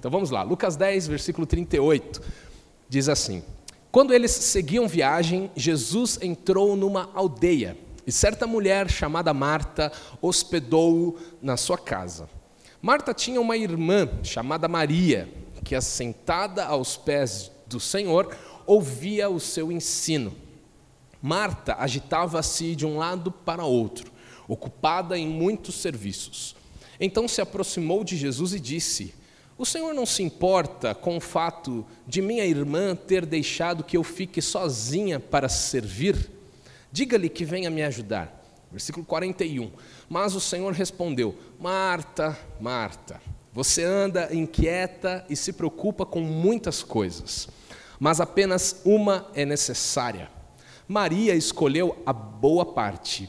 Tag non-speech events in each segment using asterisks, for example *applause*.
Então vamos lá, Lucas 10, versículo 38, diz assim: Quando eles seguiam viagem, Jesus entrou numa aldeia e certa mulher chamada Marta hospedou-o na sua casa. Marta tinha uma irmã chamada Maria, que assentada aos pés do Senhor, ouvia o seu ensino. Marta agitava-se de um lado para outro, ocupada em muitos serviços. Então se aproximou de Jesus e disse: O Senhor não se importa com o fato de minha irmã ter deixado que eu fique sozinha para servir? Diga-lhe que venha me ajudar. Versículo 41. Mas o Senhor respondeu: Marta, Marta, você anda inquieta e se preocupa com muitas coisas, mas apenas uma é necessária. Maria escolheu a boa parte,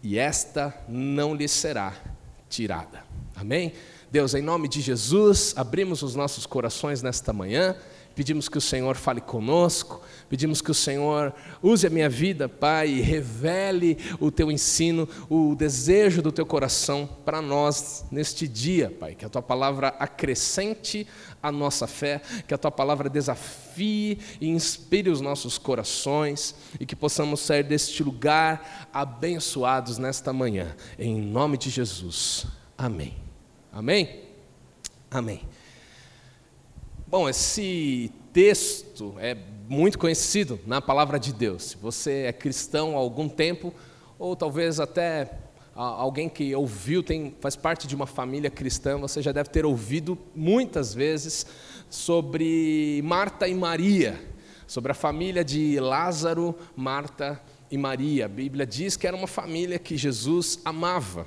e esta não lhe será tirada. Amém? Deus, em nome de Jesus, abrimos os nossos corações nesta manhã Pedimos que o Senhor fale conosco, pedimos que o Senhor use a minha vida, Pai, e revele o teu ensino, o desejo do teu coração para nós neste dia, Pai. Que a tua palavra acrescente a nossa fé, que a tua palavra desafie e inspire os nossos corações e que possamos sair deste lugar abençoados nesta manhã. Em nome de Jesus. Amém. Amém? Amém. Bom, esse texto é muito conhecido na palavra de Deus. Se você é cristão há algum tempo, ou talvez até alguém que ouviu, tem, faz parte de uma família cristã, você já deve ter ouvido muitas vezes sobre Marta e Maria, sobre a família de Lázaro, Marta e Maria. A Bíblia diz que era uma família que Jesus amava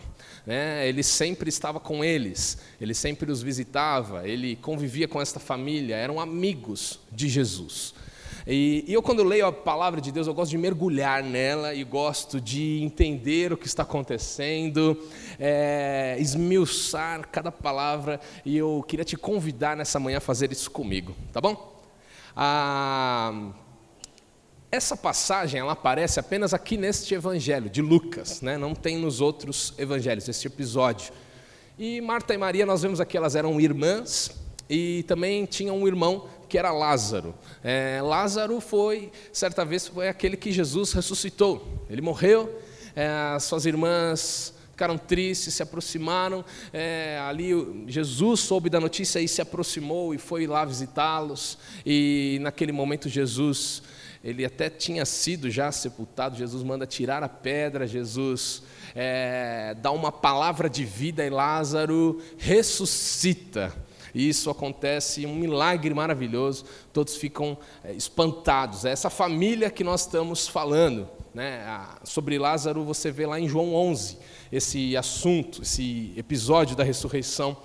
né? ele sempre estava com eles, ele sempre os visitava, ele convivia com esta família, eram amigos de Jesus. E, e, eu, quando leio a palavra de Deus, eu gosto de mergulhar nela e gosto de entender o que está acontecendo, é, esmiuçar cada palavra, e eu queria te convidar nessa manhã a fazer isso comigo, tá bom? Ah, essa passagem ela aparece apenas aqui neste evangelho de Lucas, né? não tem nos outros evangelhos, este episódio. E Marta e Maria, nós vemos aqui, elas eram irmãs e também tinham um irmão que era Lázaro. É, Lázaro foi, certa vez, foi aquele que Jesus ressuscitou. Ele morreu, é, suas irmãs ficaram tristes, se aproximaram. É, ali Jesus soube da notícia e se aproximou e foi lá visitá-los. E naquele momento Jesus ele até tinha sido já sepultado. Jesus manda tirar a pedra, Jesus é, dá uma palavra de vida e Lázaro ressuscita. E isso acontece, um milagre maravilhoso, todos ficam é, espantados. É essa família que nós estamos falando. Né? Sobre Lázaro, você vê lá em João 11 esse assunto, esse episódio da ressurreição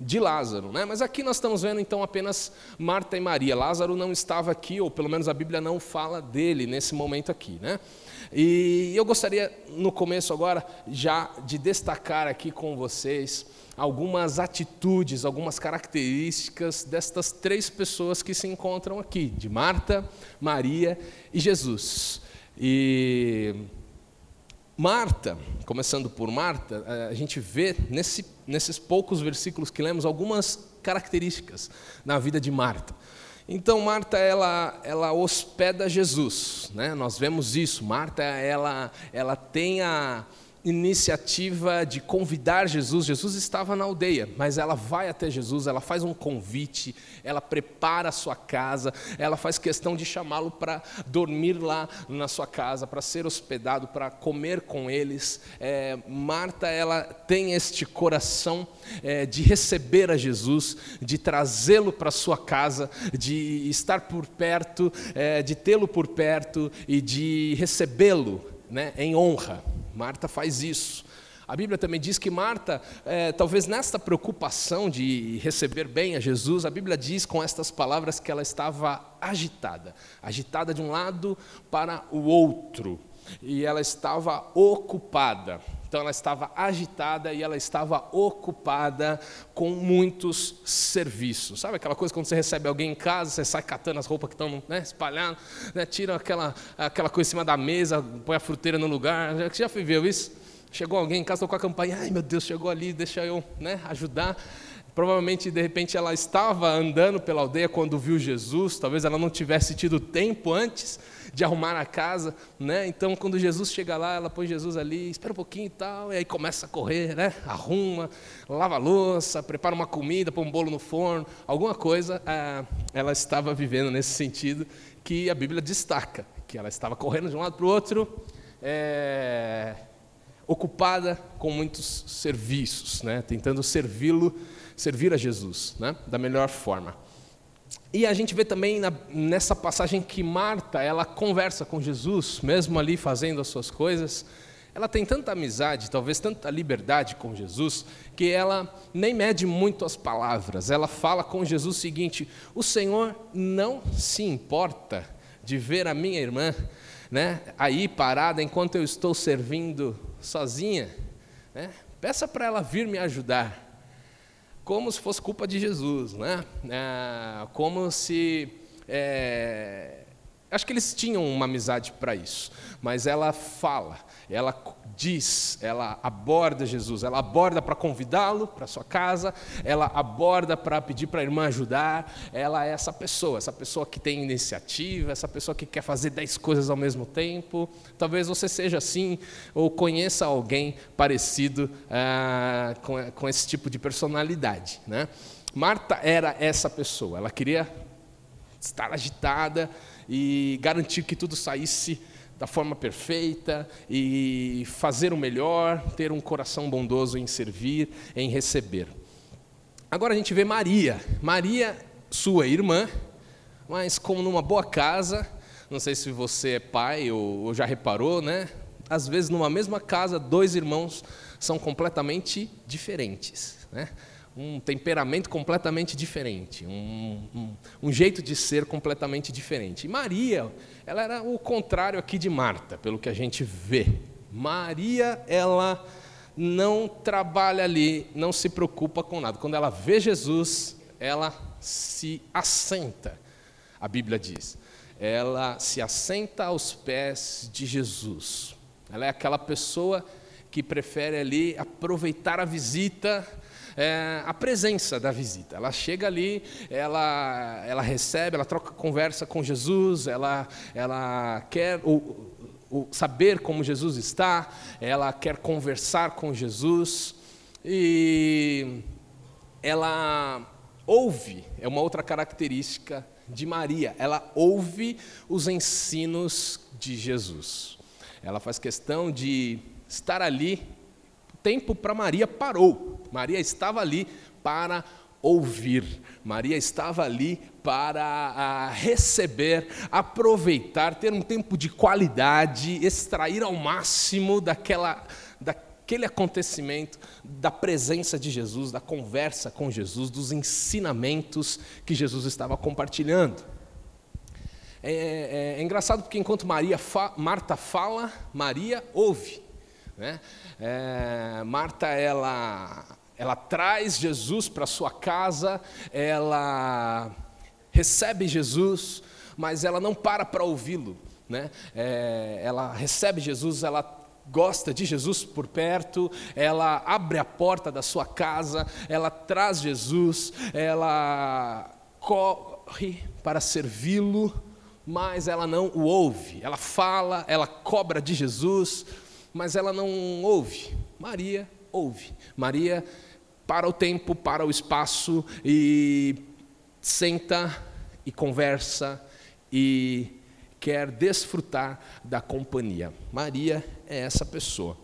de Lázaro. Né? Mas aqui nós estamos vendo então apenas Marta e Maria. Lázaro não estava aqui, ou pelo menos a Bíblia não fala dele nesse momento aqui. Né? E eu gostaria, no começo agora, já de destacar aqui com vocês algumas atitudes, algumas características destas três pessoas que se encontram aqui, de Marta, Maria e Jesus. E Marta, começando por Marta, a gente vê nesse, nesses poucos versículos que lemos algumas características na vida de Marta. Então Marta ela ela hospeda Jesus, né? Nós vemos isso. Marta ela ela tem a iniciativa de convidar Jesus. Jesus estava na aldeia, mas ela vai até Jesus, ela faz um convite, ela prepara a sua casa, ela faz questão de chamá-lo para dormir lá na sua casa, para ser hospedado, para comer com eles. É, Marta, ela tem este coração é, de receber a Jesus, de trazê-lo para sua casa, de estar por perto, é, de tê-lo por perto e de recebê-lo né, em honra. Marta faz isso. A Bíblia também diz que Marta, é, talvez nesta preocupação de receber bem a Jesus, a Bíblia diz com estas palavras que ela estava agitada agitada de um lado para o outro, e ela estava ocupada. Então ela estava agitada e ela estava ocupada com muitos serviços. Sabe aquela coisa quando você recebe alguém em casa, você sai catando as roupas que estão né, espalhadas, né, tira aquela, aquela coisa em cima da mesa, põe a fruteira no lugar. Você já viveu isso? Chegou alguém em casa, estou com a campanha, ai meu Deus, chegou ali, deixa eu né, ajudar. Provavelmente, de repente, ela estava andando pela aldeia quando viu Jesus, talvez ela não tivesse tido tempo antes de arrumar a casa, né? Então, quando Jesus chega lá, ela põe Jesus ali, espera um pouquinho e tal, e aí começa a correr, né? Arruma, lava a louça, prepara uma comida, põe um bolo no forno, alguma coisa, ah, ela estava vivendo nesse sentido que a Bíblia destaca, que ela estava correndo de um lado para o outro, é, ocupada com muitos serviços, né? Tentando servi-lo servir a Jesus né, da melhor forma. E a gente vê também na, nessa passagem que Marta, ela conversa com Jesus, mesmo ali fazendo as suas coisas, ela tem tanta amizade, talvez tanta liberdade com Jesus, que ela nem mede muito as palavras. Ela fala com Jesus o seguinte: O Senhor não se importa de ver a minha irmã né, aí parada enquanto eu estou servindo sozinha. Né? Peça para ela vir me ajudar como se fosse culpa de Jesus, né? É, como se é, acho que eles tinham uma amizade para isso, mas ela fala, ela diz, ela aborda Jesus, ela aborda para convidá-lo para sua casa, ela aborda para pedir para a irmã ajudar, ela é essa pessoa, essa pessoa que tem iniciativa, essa pessoa que quer fazer dez coisas ao mesmo tempo. Talvez você seja assim, ou conheça alguém parecido ah, com, com esse tipo de personalidade. Né? Marta era essa pessoa, ela queria estar agitada e garantir que tudo saísse da forma perfeita e fazer o melhor, ter um coração bondoso em servir, em receber. Agora a gente vê Maria. Maria, sua irmã, mas como numa boa casa, não sei se você é pai ou, já reparou, né? Às vezes numa mesma casa, dois irmãos são completamente diferentes, né? Um temperamento completamente diferente, um, um, um, jeito de ser completamente diferente. E Maria, ela era o contrário aqui de Marta, pelo que a gente vê. Maria, ela não trabalha ali, não se preocupa com nada. Quando ela vê Jesus, ela se assenta, a Bíblia diz. Ela se assenta aos pés de Jesus. Ela é aquela pessoa que prefere ali aproveitar a visita é, a presença da visita. Ela chega ali, ela, ela recebe, ela troca conversa com Jesus, ela, ela quer o, o, saber como Jesus está, ela quer conversar com Jesus e ela ouve, é uma outra característica de Maria, ela ouve os ensinos de Jesus. Ela faz questão de estar ali tempo para Maria parou. Maria estava ali para ouvir. Maria estava ali para ah, receber, aproveitar, ter um tempo de qualidade, extrair ao máximo daquela, daquele acontecimento, da presença de Jesus, da conversa com Jesus, dos ensinamentos que Jesus estava compartilhando. É, é, é engraçado porque enquanto Maria fa, Marta fala, Maria ouve. Né? É, Marta, ela, ela traz Jesus para sua casa, ela recebe Jesus, mas ela não para para ouvi-lo. Né? É, ela recebe Jesus, ela gosta de Jesus por perto, ela abre a porta da sua casa, ela traz Jesus, ela corre para servi-lo, mas ela não o ouve. Ela fala, ela cobra de Jesus, mas ela não ouve. Maria ouve. Maria para o tempo, para o espaço e senta e conversa e quer desfrutar da companhia. Maria é essa pessoa.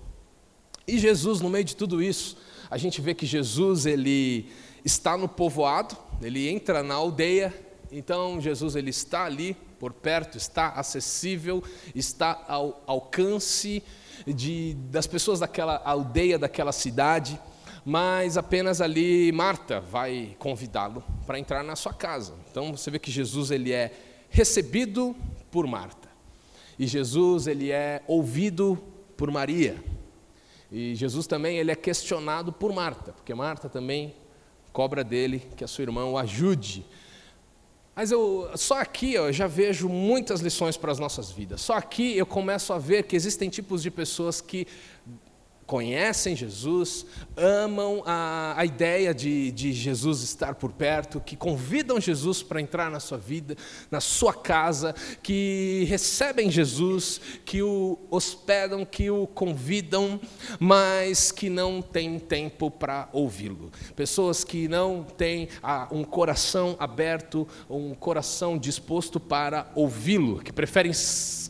E Jesus, no meio de tudo isso, a gente vê que Jesus ele está no povoado, ele entra na aldeia, então Jesus ele está ali por perto, está acessível, está ao alcance de, das pessoas daquela aldeia, daquela cidade, mas apenas ali Marta vai convidá-lo para entrar na sua casa. Então você vê que Jesus ele é recebido por Marta. E Jesus ele é ouvido por Maria. E Jesus também ele é questionado por Marta, porque Marta também cobra dele que a sua irmã o ajude mas eu, só aqui eu já vejo muitas lições para as nossas vidas. Só aqui eu começo a ver que existem tipos de pessoas que conhecem Jesus, amam a, a ideia de, de Jesus estar por perto, que convidam Jesus para entrar na sua vida, na sua casa, que recebem Jesus, que o hospedam, que o convidam, mas que não têm tempo para ouvi-lo. Pessoas que não têm ah, um coração aberto, um coração disposto para ouvi-lo, que preferem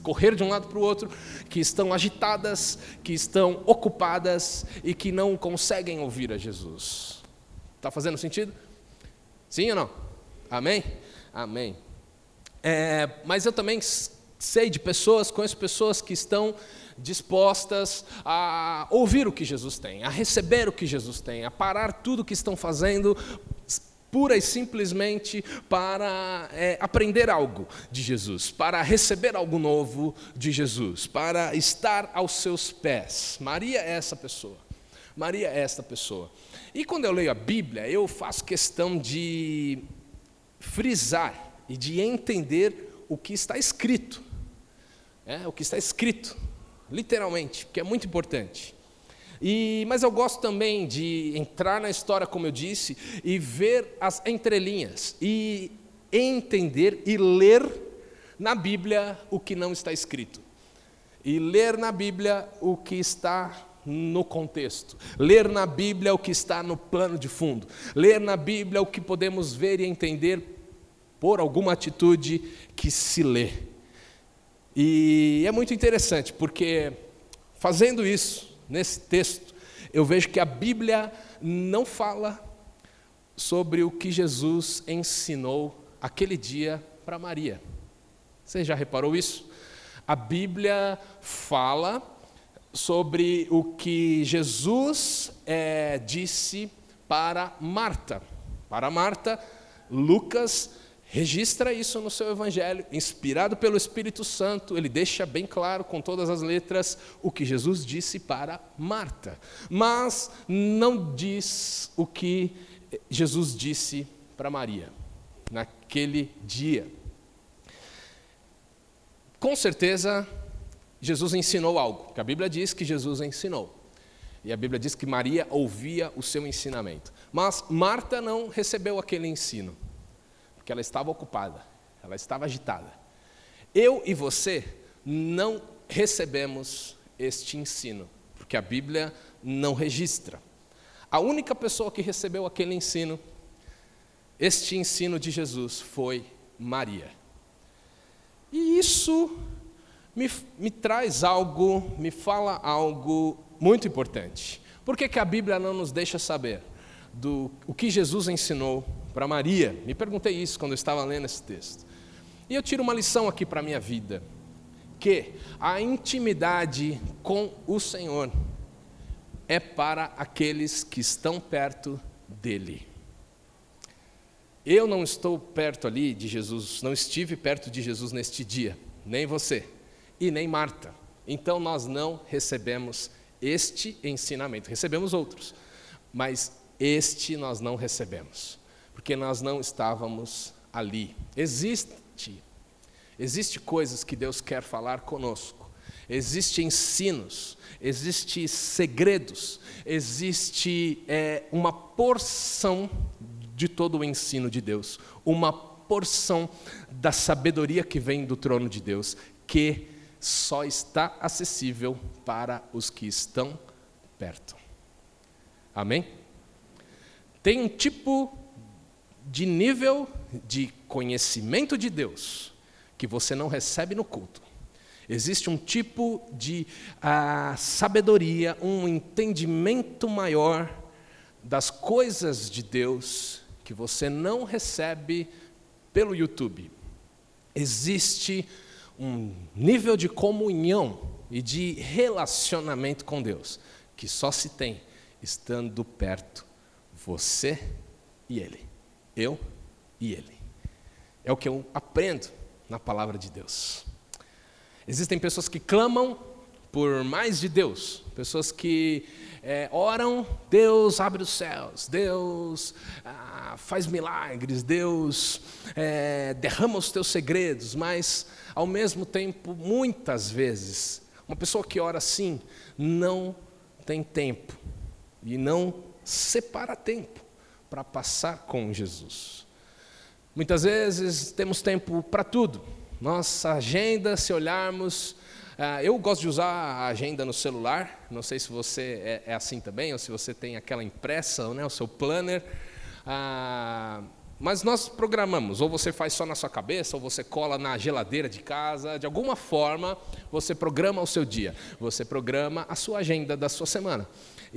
correr de um lado para o outro, que estão agitadas, que estão ocupadas e que não conseguem ouvir a Jesus. Está fazendo sentido? Sim ou não? Amém? Amém. É, mas eu também sei de pessoas, conheço pessoas que estão dispostas a ouvir o que Jesus tem, a receber o que Jesus tem, a parar tudo o que estão fazendo pura e simplesmente para é, aprender algo de Jesus, para receber algo novo de Jesus, para estar aos seus pés. Maria é essa pessoa. Maria é esta pessoa. E quando eu leio a Bíblia, eu faço questão de frisar e de entender o que está escrito. É, o que está escrito, literalmente, porque é muito importante. E, mas eu gosto também de entrar na história, como eu disse, e ver as entrelinhas, e entender e ler na Bíblia o que não está escrito. E ler na Bíblia o que está no contexto. Ler na Bíblia o que está no plano de fundo. Ler na Bíblia o que podemos ver e entender por alguma atitude que se lê. E é muito interessante, porque fazendo isso, nesse texto, eu vejo que a Bíblia não fala sobre o que Jesus ensinou aquele dia para Maria. Você já reparou isso? A Bíblia fala sobre o que Jesus é, disse para Marta. Para Marta, Lucas registra isso no seu evangelho, inspirado pelo Espírito Santo, ele deixa bem claro com todas as letras o que Jesus disse para Marta, mas não diz o que Jesus disse para Maria naquele dia. Com certeza, Jesus ensinou algo, que a Bíblia diz que Jesus ensinou. E a Bíblia diz que Maria ouvia o seu ensinamento. Mas Marta não recebeu aquele ensino porque ela estava ocupada, ela estava agitada. Eu e você não recebemos este ensino, porque a Bíblia não registra. A única pessoa que recebeu aquele ensino, este ensino de Jesus, foi Maria. E isso me, me traz algo, me fala algo muito importante. Por que, que a Bíblia não nos deixa saber do o que Jesus ensinou para Maria. Me perguntei isso quando eu estava lendo esse texto. E eu tiro uma lição aqui para a minha vida: que a intimidade com o Senhor é para aqueles que estão perto dEle. Eu não estou perto ali de Jesus, não estive perto de Jesus neste dia, nem você, e nem Marta. Então nós não recebemos este ensinamento. Recebemos outros, mas este nós não recebemos porque nós não estávamos ali. Existe, existe coisas que Deus quer falar conosco. Existem ensinos, existem segredos, existe é, uma porção de todo o ensino de Deus, uma porção da sabedoria que vem do trono de Deus, que só está acessível para os que estão perto. Amém? Tem um tipo de nível de conhecimento de Deus que você não recebe no culto. Existe um tipo de uh, sabedoria, um entendimento maior das coisas de Deus que você não recebe pelo YouTube. Existe um nível de comunhão e de relacionamento com Deus que só se tem estando perto você e Ele eu e ele. É o que eu aprendo na palavra de Deus. Existem pessoas que clamam por mais de Deus, pessoas que é, oram, Deus abre os céus, Deus ah, faz milagres, Deus é, derrama os teus segredos, mas ao mesmo tempo, muitas vezes, uma pessoa que ora assim não tem tempo e não separa tempo para passar com Jesus. Muitas vezes temos tempo para tudo. Nossa agenda, se olharmos, ah, eu gosto de usar a agenda no celular. Não sei se você é, é assim também, ou se você tem aquela impressa, né, o seu planner. Ah, mas nós programamos, ou você faz só na sua cabeça, ou você cola na geladeira de casa, de alguma forma você programa o seu dia, você programa a sua agenda da sua semana.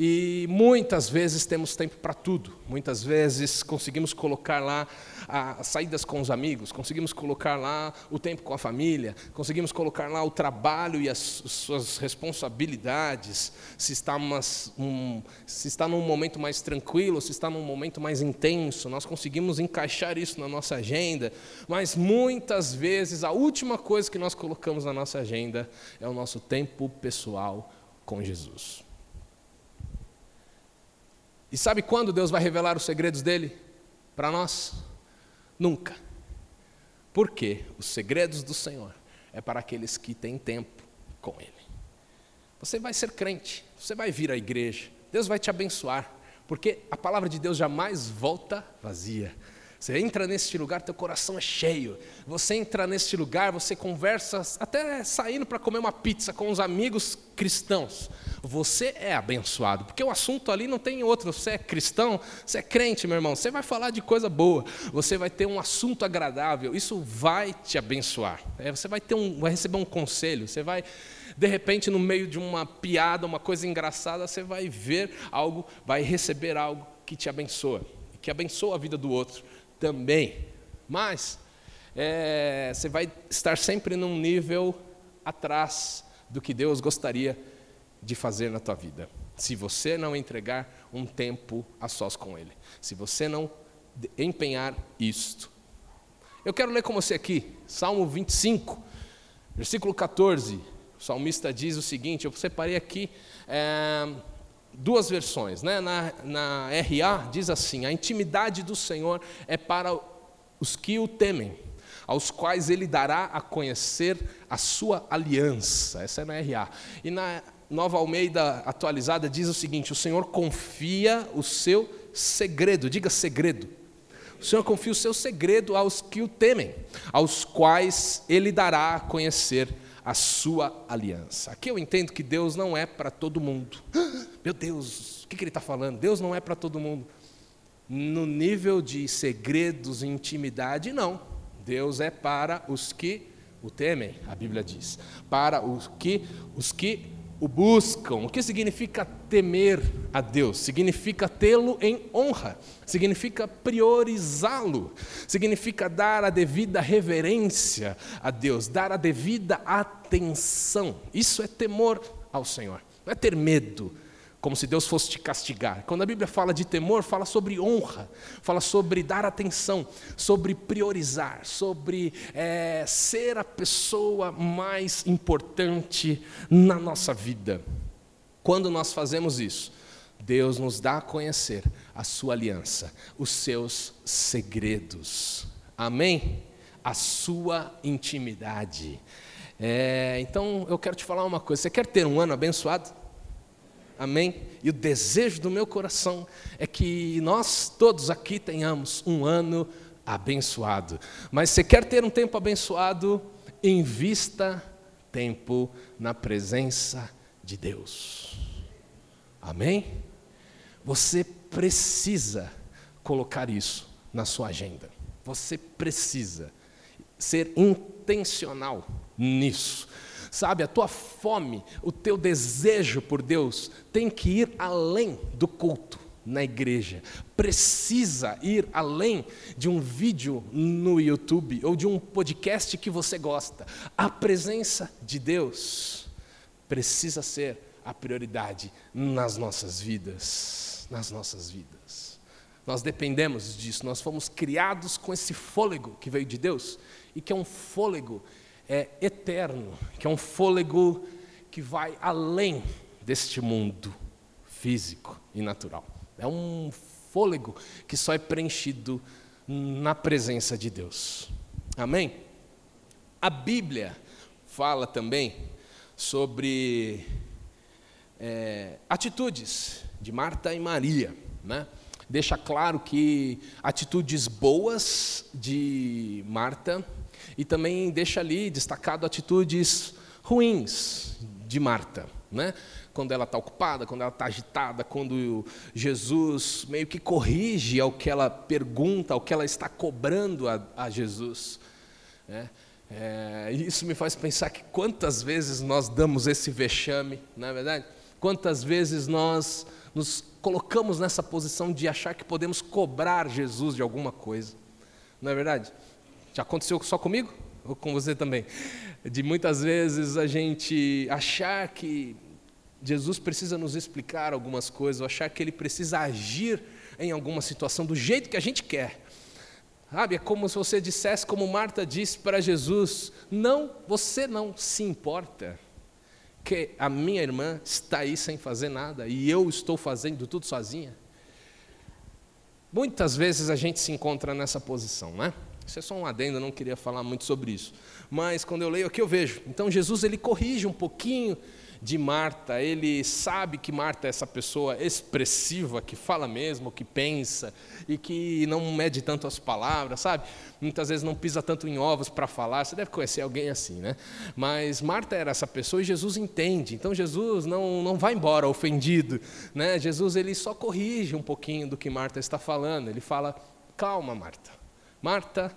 E muitas vezes temos tempo para tudo. Muitas vezes conseguimos colocar lá as saídas com os amigos, conseguimos colocar lá o tempo com a família, conseguimos colocar lá o trabalho e as suas responsabilidades, se está, umas, um, se está num momento mais tranquilo, se está num momento mais intenso, nós conseguimos encaixar isso na nossa agenda, mas muitas vezes a última coisa que nós colocamos na nossa agenda é o nosso tempo pessoal com Jesus. E sabe quando Deus vai revelar os segredos dele para nós? Nunca. Por quê? Os segredos do Senhor é para aqueles que têm tempo com Ele. Você vai ser crente, você vai vir à igreja, Deus vai te abençoar, porque a palavra de Deus jamais volta vazia. Você entra neste lugar, teu coração é cheio. Você entra neste lugar, você conversa, até saindo para comer uma pizza com os amigos cristãos. Você é abençoado, porque o assunto ali não tem outro. Você é cristão, você é crente, meu irmão. Você vai falar de coisa boa. Você vai ter um assunto agradável. Isso vai te abençoar. É, você vai ter um, vai receber um conselho. Você vai de repente, no meio de uma piada, uma coisa engraçada, você vai ver algo, vai receber algo que te abençoa, que abençoa a vida do outro também. Mas é, você vai estar sempre num nível atrás do que Deus gostaria de fazer na tua vida. Se você não entregar um tempo a sós com Ele. Se você não empenhar isto. Eu quero ler com você aqui, Salmo 25, versículo 14. O salmista diz o seguinte: eu separei aqui é, duas versões. Né? Na, na RA diz assim: A intimidade do Senhor é para os que o temem, aos quais ele dará a conhecer a sua aliança. Essa é na RA. E na Nova Almeida atualizada diz o seguinte: O Senhor confia o seu segredo, diga segredo. O Senhor confia o seu segredo aos que o temem, aos quais ele dará a conhecer a sua aliança. Aqui eu entendo que Deus não é para todo mundo. *gasps* Meu Deus, o que, ele está falando? Deus não é para todo mundo. No nível de segredos e intimidade, não. Deus é para os que o temem, a Bíblia diz. Para os que, os que o buscam. O que significa temer a Deus? Significa tê-lo em honra, significa priorizá-lo, significa dar a devida reverência a Deus, dar a devida atenção. Isso é temor ao Senhor, não é ter medo como se Deus fosse te castigar. Quando a Bíblia fala de temor, fala sobre honra, fala sobre dar atenção, sobre priorizar, sobre é, ser a pessoa mais importante na nossa vida. Quando nós fazemos isso, Deus nos dá a conhecer a sua aliança, os seus segredos. Amém? A sua intimidade. É, então eu quero te falar uma coisa: você quer ter um ano abençoado? Amém? E o desejo do meu coração é que nós todos aqui tenhamos um ano abençoado. Mas se quer ter um tempo abençoado, invista tempo na presença de Deus. Amém? Você precisa colocar isso na sua agenda. Você precisa ser intencional nisso. Sabe, a tua fome, o teu desejo por Deus tem que ir além do culto na igreja. Precisa ir além de um vídeo no YouTube ou de um podcast que você gosta. A presença de Deus precisa ser a prioridade nas nossas vidas, nas nossas vidas. Nós dependemos disso, nós fomos criados com esse fôlego que veio de Deus e que é um fôlego é eterno, que é um fôlego que vai além deste mundo físico e natural. É um fôlego que só é preenchido na presença de Deus. Amém? A Bíblia fala também sobre é, atitudes de Marta e Maria. Né? Deixa claro que atitudes boas de Marta e também deixa ali destacado atitudes ruins de Marta. Né? Quando ela está ocupada, quando ela está agitada, quando Jesus meio que corrige ao que ela pergunta, ao que ela está cobrando a, a Jesus. Né? É, isso me faz pensar que quantas vezes nós damos esse vexame, não é verdade? Quantas vezes nós nos colocamos nessa posição de achar que podemos cobrar Jesus de alguma coisa, não é verdade? Já aconteceu só comigo? Ou com você também? De muitas vezes a gente achar que Jesus precisa nos explicar algumas coisas, ou achar que ele precisa agir em alguma situação do jeito que a gente quer. Sabe, é como se você dissesse, como Marta disse para Jesus: Não, você não se importa que a minha irmã está aí sem fazer nada e eu estou fazendo tudo sozinha. Muitas vezes a gente se encontra nessa posição, né? Isso é só um adendo, eu não queria falar muito sobre isso. Mas quando eu leio aqui eu vejo. Então Jesus ele corrige um pouquinho de Marta, ele sabe que Marta é essa pessoa expressiva, que fala mesmo, que pensa e que não mede tanto as palavras, sabe? Muitas vezes não pisa tanto em ovos para falar. Você deve conhecer alguém assim, né? Mas Marta era essa pessoa e Jesus entende. Então Jesus não, não vai embora ofendido, né? Jesus ele só corrige um pouquinho do que Marta está falando. Ele fala: calma, Marta. Marta,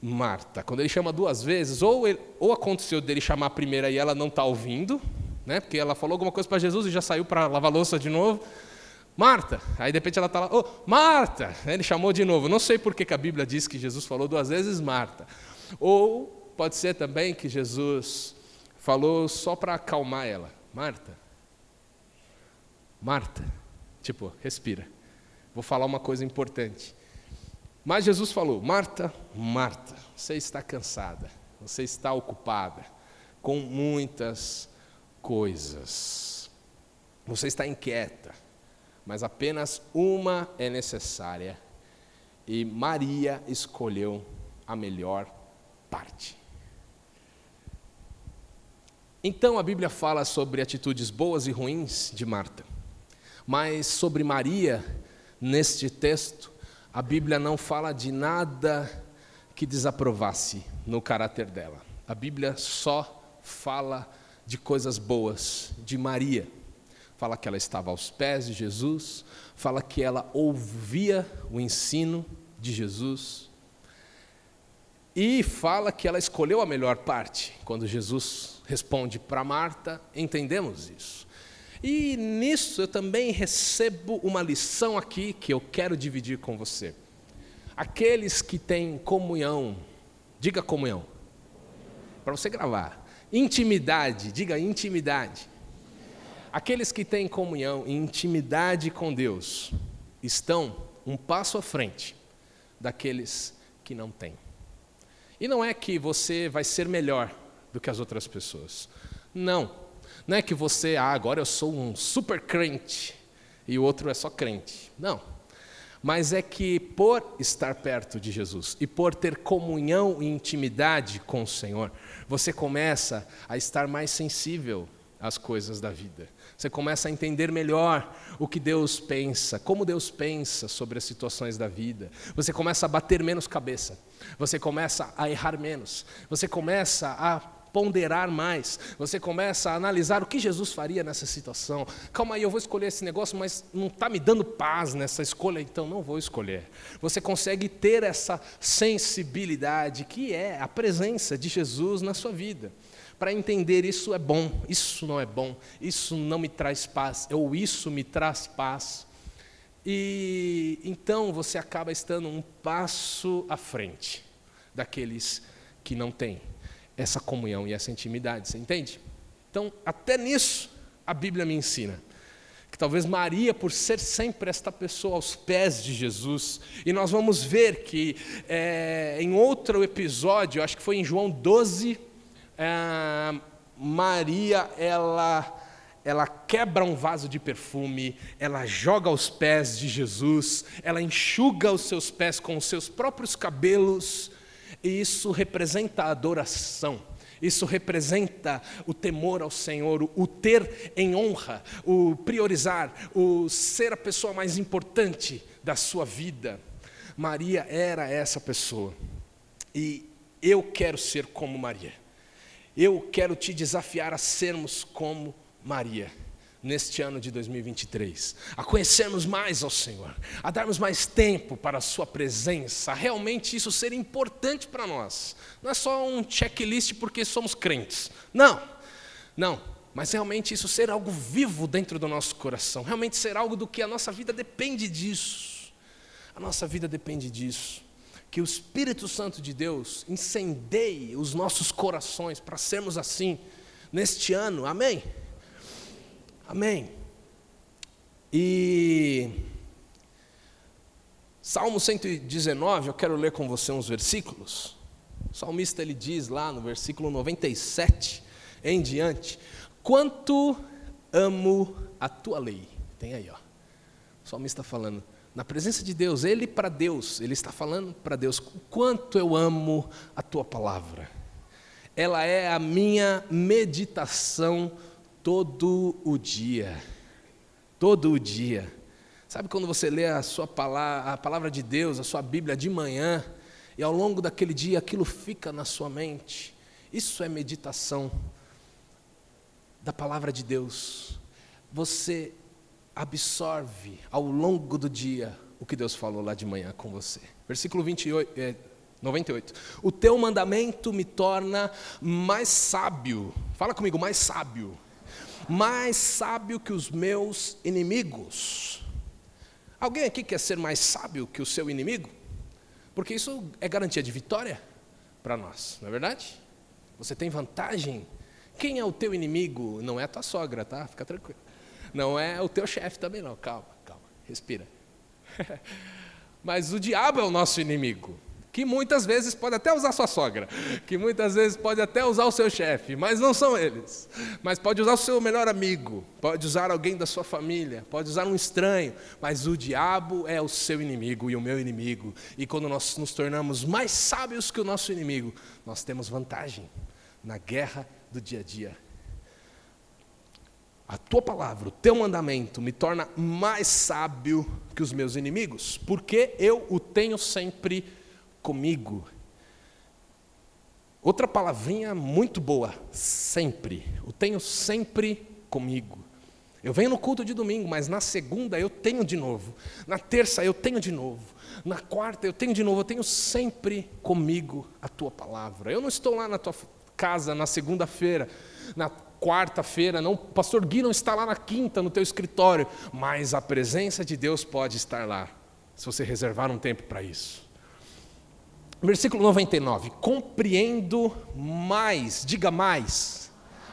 Marta. Quando ele chama duas vezes, ou, ele, ou aconteceu dele chamar a primeira e ela não está ouvindo, né? Porque ela falou alguma coisa para Jesus e já saiu para lavar louça de novo. Marta, aí de repente ela está lá, oh, Marta, ele chamou de novo. Não sei por que, que a Bíblia diz que Jesus falou duas vezes Marta. Ou pode ser também que Jesus falou só para acalmar ela. Marta, Marta, tipo, respira. Vou falar uma coisa importante. Mas Jesus falou: Marta, Marta, você está cansada, você está ocupada com muitas coisas. Você está inquieta, mas apenas uma é necessária. E Maria escolheu a melhor parte. Então a Bíblia fala sobre atitudes boas e ruins de Marta. Mas sobre Maria, neste texto, a Bíblia não fala de nada que desaprovasse no caráter dela. A Bíblia só fala de coisas boas de Maria. Fala que ela estava aos pés de Jesus, fala que ela ouvia o ensino de Jesus, e fala que ela escolheu a melhor parte. Quando Jesus responde para Marta, entendemos isso. E nisso eu também recebo uma lição aqui que eu quero dividir com você. Aqueles que têm comunhão, diga comunhão, para você gravar. Intimidade, diga intimidade. Aqueles que têm comunhão e intimidade com Deus estão um passo à frente daqueles que não têm. E não é que você vai ser melhor do que as outras pessoas. Não. Não é que você, ah, agora eu sou um super crente e o outro é só crente. Não mas é que por estar perto de Jesus e por ter comunhão e intimidade com o Senhor, você começa a estar mais sensível às coisas da vida. Você começa a entender melhor o que Deus pensa, como Deus pensa sobre as situações da vida. Você começa a bater menos cabeça. Você começa a errar menos. Você começa a ponderar mais, você começa a analisar o que Jesus faria nessa situação. Calma aí, eu vou escolher esse negócio, mas não está me dando paz nessa escolha, então não vou escolher. Você consegue ter essa sensibilidade que é a presença de Jesus na sua vida. Para entender isso é bom, isso não é bom, isso não me traz paz, ou isso me traz paz. E então você acaba estando um passo à frente daqueles que não têm essa comunhão e essa intimidade, você entende? Então, até nisso, a Bíblia me ensina. Que talvez Maria, por ser sempre esta pessoa aos pés de Jesus, e nós vamos ver que é, em outro episódio, acho que foi em João 12, é, Maria, ela ela quebra um vaso de perfume, ela joga aos pés de Jesus, ela enxuga os seus pés com os seus próprios cabelos, e isso representa a adoração. Isso representa o temor ao Senhor, o ter em honra, o priorizar, o ser a pessoa mais importante da sua vida. Maria era essa pessoa. E eu quero ser como Maria. Eu quero te desafiar a sermos como Maria neste ano de 2023, a conhecermos mais ao Senhor, a darmos mais tempo para a Sua presença, a realmente isso ser importante para nós. Não é só um checklist porque somos crentes. Não, não. Mas realmente isso ser algo vivo dentro do nosso coração, realmente ser algo do que a nossa vida depende disso. A nossa vida depende disso. Que o Espírito Santo de Deus incendeie os nossos corações para sermos assim neste ano. Amém? Amém. E Salmo 119, eu quero ler com você uns versículos. O salmista ele diz lá no versículo 97 em diante: Quanto amo a tua lei. Tem aí, ó. O salmista falando, na presença de Deus, ele para Deus, ele está falando para Deus: Quanto eu amo a tua palavra. Ela é a minha meditação todo o dia. Todo o dia. Sabe quando você lê a sua palavra, a palavra de Deus, a sua Bíblia de manhã, e ao longo daquele dia aquilo fica na sua mente? Isso é meditação da palavra de Deus. Você absorve ao longo do dia o que Deus falou lá de manhã com você. Versículo 28, é, 98. O teu mandamento me torna mais sábio. Fala comigo, mais sábio mais sábio que os meus inimigos. Alguém aqui quer ser mais sábio que o seu inimigo? Porque isso é garantia de vitória para nós, não é verdade? Você tem vantagem. Quem é o teu inimigo? Não é a tua sogra, tá? Fica tranquilo. Não é o teu chefe também, não. Calma, calma, respira. *laughs* Mas o diabo é o nosso inimigo que muitas vezes pode até usar sua sogra, que muitas vezes pode até usar o seu chefe, mas não são eles. Mas pode usar o seu melhor amigo, pode usar alguém da sua família, pode usar um estranho, mas o diabo é o seu inimigo e o meu inimigo. E quando nós nos tornamos mais sábios que o nosso inimigo, nós temos vantagem na guerra do dia a dia. A tua palavra, o teu mandamento me torna mais sábio que os meus inimigos, porque eu o tenho sempre comigo. Outra palavrinha muito boa, sempre. O tenho sempre comigo. Eu venho no culto de domingo, mas na segunda eu tenho de novo. Na terça eu tenho de novo. Na quarta eu tenho de novo. Eu tenho sempre comigo a tua palavra. Eu não estou lá na tua casa na segunda-feira, na quarta-feira, não, pastor Gui não está lá na quinta no teu escritório, mas a presença de Deus pode estar lá, se você reservar um tempo para isso. Versículo 99. Compreendo mais, diga mais,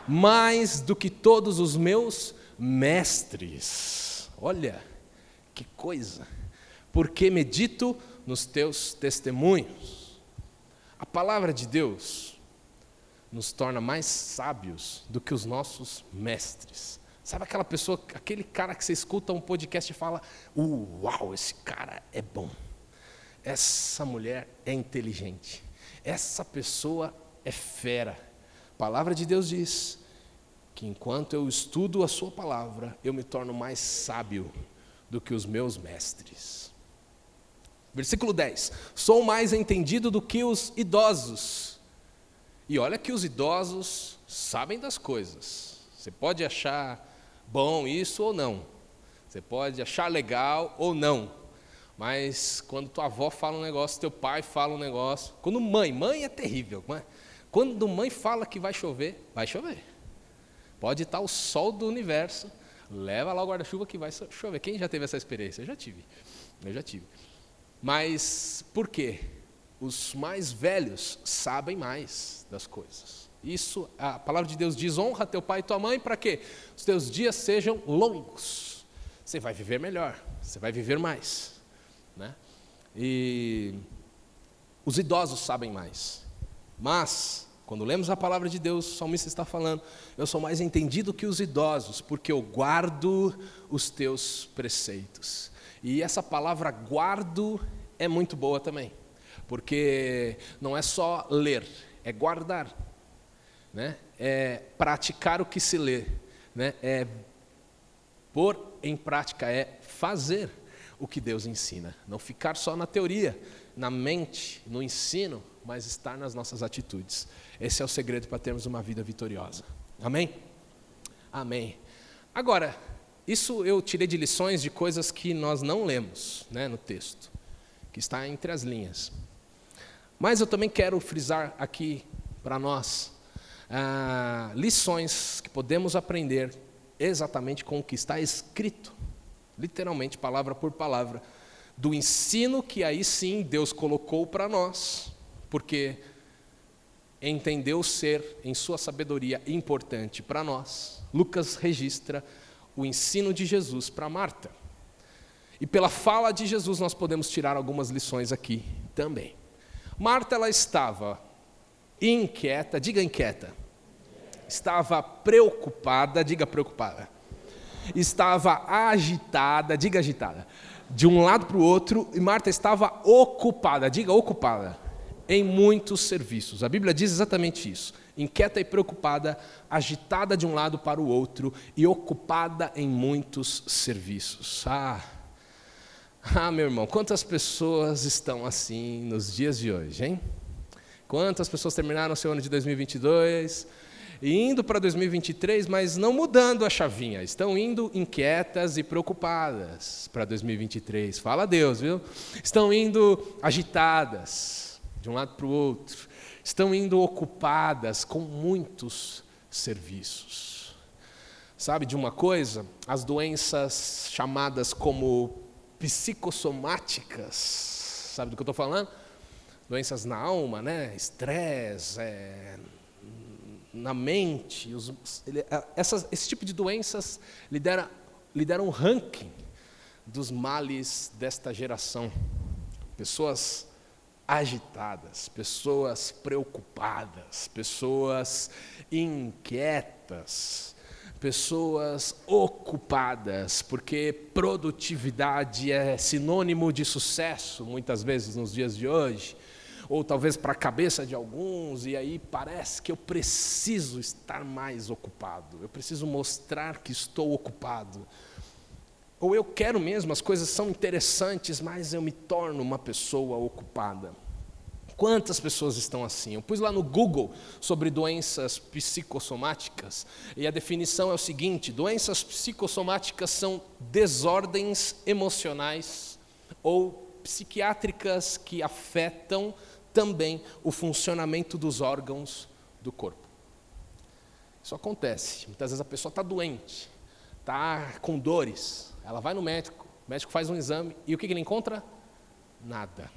mais do que todos os meus mestres. Olha, que coisa. Porque medito nos teus testemunhos. A palavra de Deus nos torna mais sábios do que os nossos mestres. Sabe aquela pessoa, aquele cara que você escuta um podcast e fala: Uau, esse cara é bom essa mulher é inteligente, essa pessoa é fera. A palavra de Deus diz que enquanto eu estudo a Sua palavra, eu me torno mais sábio do que os meus mestres. Versículo 10: Sou mais entendido do que os idosos. E olha que os idosos sabem das coisas. Você pode achar bom isso ou não. Você pode achar legal ou não. Mas quando tua avó fala um negócio, teu pai fala um negócio, quando mãe, mãe é terrível, mãe, quando mãe fala que vai chover, vai chover. Pode estar o sol do universo, leva lá o guarda-chuva que vai chover. Quem já teve essa experiência? Eu já tive. Eu já tive. Mas por quê? Os mais velhos sabem mais das coisas. Isso, a palavra de Deus diz: honra teu pai e tua mãe para que os teus dias sejam longos. Você vai viver melhor, você vai viver mais. Né? E os idosos sabem mais. Mas, quando lemos a palavra de Deus, o salmista está falando: Eu sou mais entendido que os idosos, porque eu guardo os teus preceitos. E essa palavra guardo é muito boa também, porque não é só ler, é guardar. né? é praticar o que se lê, né? é pôr em prática, é fazer o que Deus ensina. Não ficar só na teoria, na mente, no ensino, mas estar nas nossas atitudes. Esse é o segredo para termos uma vida vitoriosa. Amém? Amém. Agora, isso eu tirei de lições de coisas que nós não lemos né, no texto, que está entre as linhas. Mas eu também quero frisar aqui para nós ah, lições que podemos aprender exatamente com o que está escrito, literalmente, palavra por palavra, do ensino que aí sim Deus colocou para nós, porque entendeu ser, em sua sabedoria, importante para nós. Lucas registra o ensino de Jesus para Marta. E pela fala de Jesus nós podemos tirar algumas lições aqui também. Marta ela estava inquieta, diga inquieta. Estava preocupada, diga preocupada. Estava agitada, diga agitada. De um lado para o outro, e Marta estava ocupada, diga ocupada, em muitos serviços. A Bíblia diz exatamente isso inquieta e preocupada, agitada de um lado para o outro e ocupada em muitos serviços. Ah, ah, meu irmão, quantas pessoas estão assim nos dias de hoje, hein? Quantas pessoas terminaram o seu ano de 2022 indo para 2023, mas não mudando a chavinha, estão indo inquietas e preocupadas para 2023. Fala a Deus, viu? Estão indo agitadas de um lado para o outro estão indo ocupadas com muitos serviços. Sabe de uma coisa? As doenças chamadas como psicossomáticas, sabe do que eu estou falando? Doenças na alma, né? Estresse, é, na mente. Os, ele, essas, esse tipo de doenças lidera, lidera um ranking dos males desta geração. Pessoas agitadas, pessoas preocupadas, pessoas inquietas, pessoas ocupadas, porque produtividade é sinônimo de sucesso, muitas vezes nos dias de hoje, ou talvez para a cabeça de alguns, e aí parece que eu preciso estar mais ocupado, eu preciso mostrar que estou ocupado. Ou eu quero mesmo, as coisas são interessantes, mas eu me torno uma pessoa ocupada. Quantas pessoas estão assim? Eu pus lá no Google sobre doenças psicossomáticas e a definição é o seguinte: doenças psicossomáticas são desordens emocionais ou psiquiátricas que afetam também o funcionamento dos órgãos do corpo. Isso acontece. Muitas vezes a pessoa está doente, está com dores, ela vai no médico, o médico faz um exame e o que ele encontra? Nada.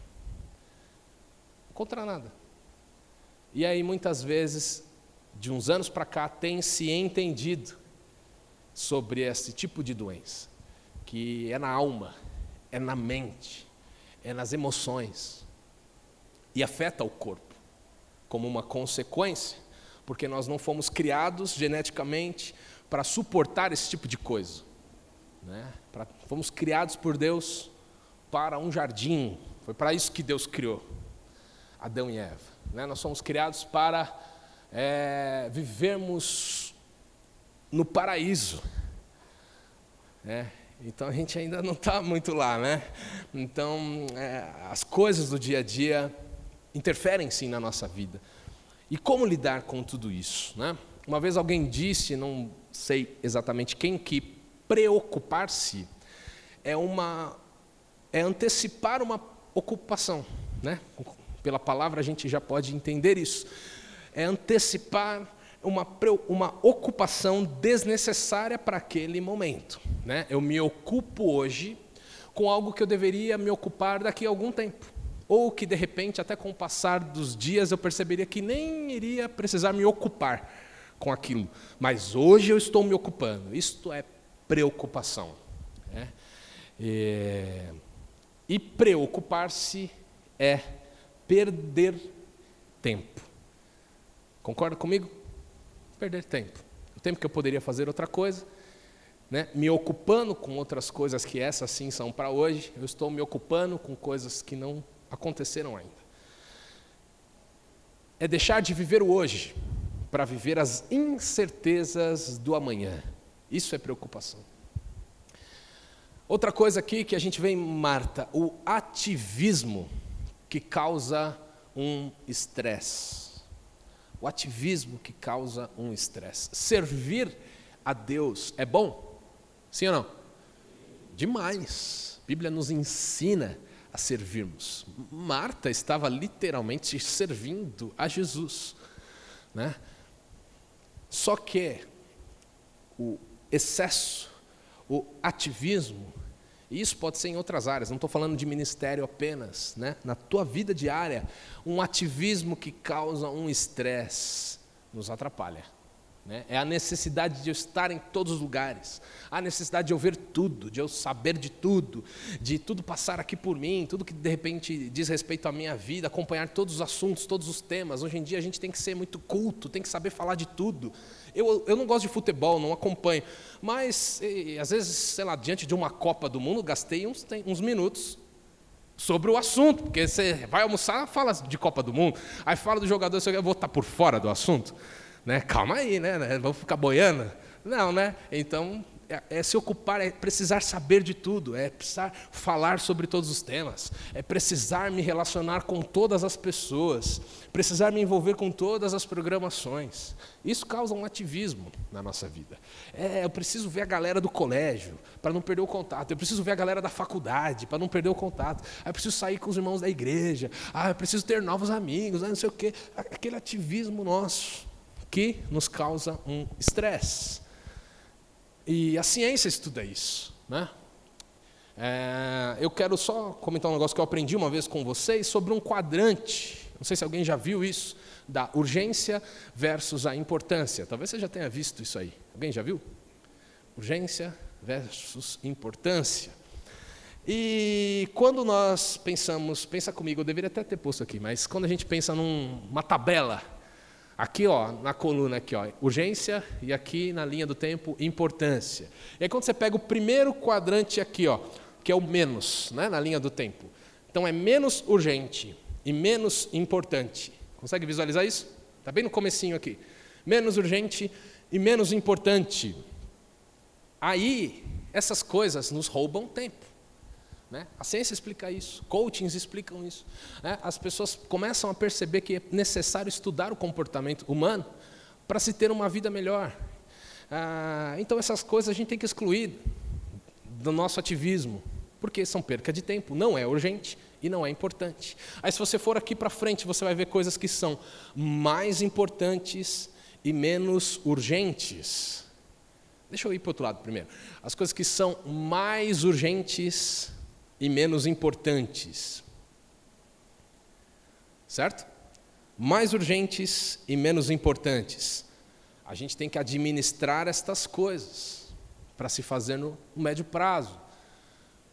Encontra nada. E aí, muitas vezes, de uns anos para cá, tem se entendido sobre esse tipo de doença, que é na alma, é na mente, é nas emoções e afeta o corpo como uma consequência, porque nós não fomos criados geneticamente para suportar esse tipo de coisa. Né? Pra, fomos criados por Deus para um jardim. Foi para isso que Deus criou Adão e Eva. Né? Nós somos criados para é, vivermos no paraíso. Né? Então a gente ainda não está muito lá, né? Então é, as coisas do dia a dia interferem sim na nossa vida. E como lidar com tudo isso, né? Uma vez alguém disse, não sei exatamente quem, que preocupar-se é uma é antecipar uma ocupação, né? Pela palavra a gente já pode entender isso. É antecipar uma, uma ocupação desnecessária para aquele momento. Né? Eu me ocupo hoje com algo que eu deveria me ocupar daqui a algum tempo. Ou que, de repente, até com o passar dos dias, eu perceberia que nem iria precisar me ocupar com aquilo. Mas hoje eu estou me ocupando. Isto é preocupação. Né? E, e preocupar-se é perder tempo. Concorda comigo? Perder tempo. O tempo que eu poderia fazer outra coisa, né? me ocupando com outras coisas que essas sim são para hoje, eu estou me ocupando com coisas que não aconteceram ainda. É deixar de viver o hoje para viver as incertezas do amanhã. Isso é preocupação. Outra coisa aqui que a gente vê em Marta, o ativismo que causa um estresse. O ativismo que causa um estresse. Servir a Deus é bom? Sim ou não? Demais. A Bíblia nos ensina a servirmos. Marta estava literalmente servindo a Jesus. Né? Só que o excesso, o ativismo, e isso pode ser em outras áreas, não estou falando de ministério apenas, né? na tua vida diária, um ativismo que causa um estresse nos atrapalha. Né? É a necessidade de eu estar em todos os lugares, a necessidade de eu ver tudo, de eu saber de tudo, de tudo passar aqui por mim, tudo que de repente diz respeito à minha vida, acompanhar todos os assuntos, todos os temas. Hoje em dia a gente tem que ser muito culto, tem que saber falar de tudo. Eu, eu não gosto de futebol, não acompanho, mas e, às vezes, sei lá, diante de uma Copa do Mundo, gastei uns, tem, uns minutos sobre o assunto, porque você vai almoçar, fala de Copa do Mundo, aí fala do jogador, eu vou estar por fora do assunto. Né? Calma aí, né? Vamos ficar boiando? Não, né? Então, é, é, se ocupar, é precisar saber de tudo, é precisar falar sobre todos os temas, é precisar me relacionar com todas as pessoas, precisar me envolver com todas as programações. Isso causa um ativismo na nossa vida. É, eu preciso ver a galera do colégio para não perder o contato, eu preciso ver a galera da faculdade para não perder o contato, eu preciso sair com os irmãos da igreja, ah, eu preciso ter novos amigos, ah, não sei o quê. Aquele ativismo nosso que nos causa um estresse. E a ciência estuda isso. Né? É, eu quero só comentar um negócio que eu aprendi uma vez com vocês sobre um quadrante. Não sei se alguém já viu isso, da urgência versus a importância. Talvez você já tenha visto isso aí. Alguém já viu? Urgência versus importância. E quando nós pensamos, pensa comigo, eu deveria até ter posto aqui, mas quando a gente pensa numa tabela Aqui, ó, na coluna aqui, ó, urgência e aqui na linha do tempo importância. E aí quando você pega o primeiro quadrante aqui, ó, que é o menos, né, na linha do tempo. Então é menos urgente e menos importante. Consegue visualizar isso? Está bem no comecinho aqui. Menos urgente e menos importante. Aí essas coisas nos roubam tempo. Né? A ciência explica isso, coachings explicam isso. Né? As pessoas começam a perceber que é necessário estudar o comportamento humano para se ter uma vida melhor. Ah, então, essas coisas a gente tem que excluir do nosso ativismo, porque são perca de tempo, não é urgente e não é importante. Aí, se você for aqui para frente, você vai ver coisas que são mais importantes e menos urgentes. Deixa eu ir para o outro lado primeiro. As coisas que são mais urgentes e menos importantes. Certo? Mais urgentes e menos importantes. A gente tem que administrar estas coisas para se fazer no médio prazo.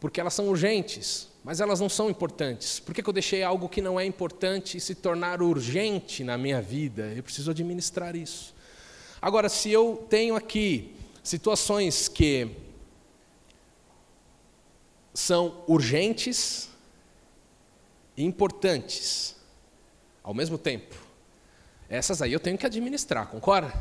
Porque elas são urgentes, mas elas não são importantes. Por que, que eu deixei algo que não é importante se tornar urgente na minha vida? Eu preciso administrar isso. Agora, se eu tenho aqui situações que são urgentes e importantes ao mesmo tempo. Essas aí eu tenho que administrar, concorda?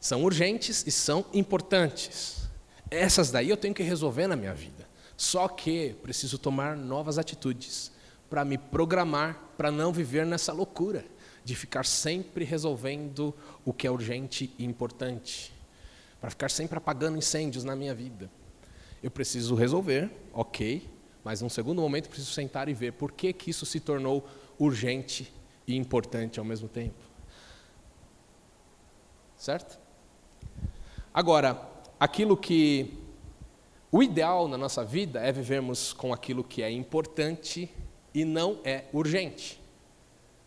São urgentes e são importantes. Essas daí eu tenho que resolver na minha vida. Só que preciso tomar novas atitudes para me programar para não viver nessa loucura de ficar sempre resolvendo o que é urgente e importante, para ficar sempre apagando incêndios na minha vida. Eu preciso resolver, ok, mas num segundo momento preciso sentar e ver por que, que isso se tornou urgente e importante ao mesmo tempo. Certo? Agora, aquilo que. O ideal na nossa vida é vivermos com aquilo que é importante e não é urgente.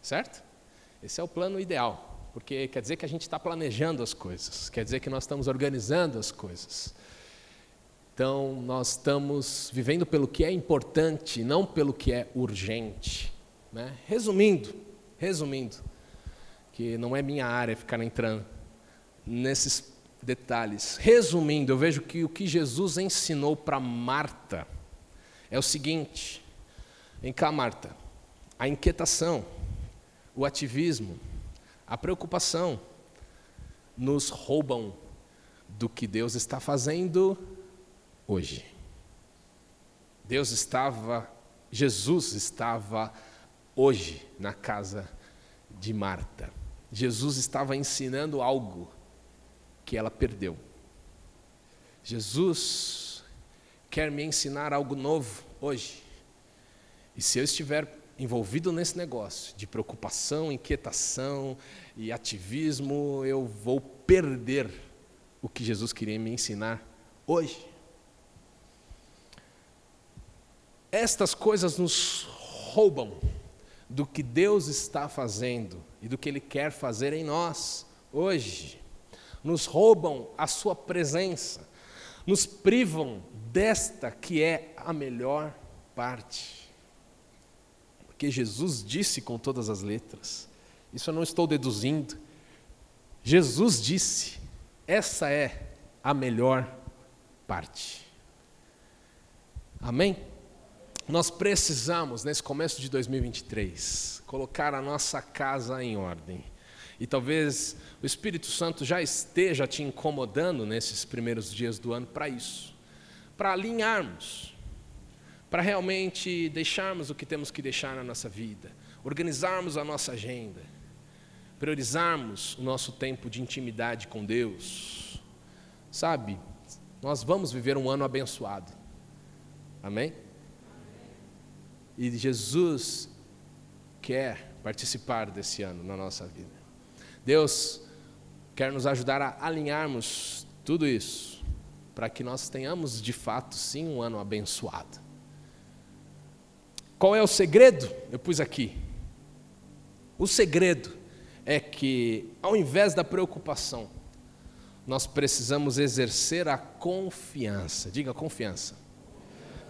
Certo? Esse é o plano ideal, porque quer dizer que a gente está planejando as coisas, quer dizer que nós estamos organizando as coisas. Então, nós estamos vivendo pelo que é importante, não pelo que é urgente. Né? Resumindo, resumindo, que não é minha área ficar entrando nesses detalhes. Resumindo, eu vejo que o que Jesus ensinou para Marta é o seguinte: vem cá, Marta, a inquietação, o ativismo, a preocupação, nos roubam do que Deus está fazendo hoje. Deus estava, Jesus estava hoje na casa de Marta. Jesus estava ensinando algo que ela perdeu. Jesus quer me ensinar algo novo hoje. E se eu estiver envolvido nesse negócio de preocupação, inquietação e ativismo, eu vou perder o que Jesus queria me ensinar hoje. Estas coisas nos roubam do que Deus está fazendo e do que Ele quer fazer em nós hoje. Nos roubam a Sua presença, nos privam desta que é a melhor parte. Porque Jesus disse com todas as letras, isso eu não estou deduzindo, Jesus disse, essa é a melhor parte. Amém? Nós precisamos, nesse começo de 2023, colocar a nossa casa em ordem. E talvez o Espírito Santo já esteja te incomodando nesses primeiros dias do ano para isso, para alinharmos, para realmente deixarmos o que temos que deixar na nossa vida, organizarmos a nossa agenda, priorizarmos o nosso tempo de intimidade com Deus. Sabe, nós vamos viver um ano abençoado. Amém? E Jesus quer participar desse ano na nossa vida. Deus quer nos ajudar a alinharmos tudo isso, para que nós tenhamos de fato, sim, um ano abençoado. Qual é o segredo? Eu pus aqui. O segredo é que, ao invés da preocupação, nós precisamos exercer a confiança. Diga confiança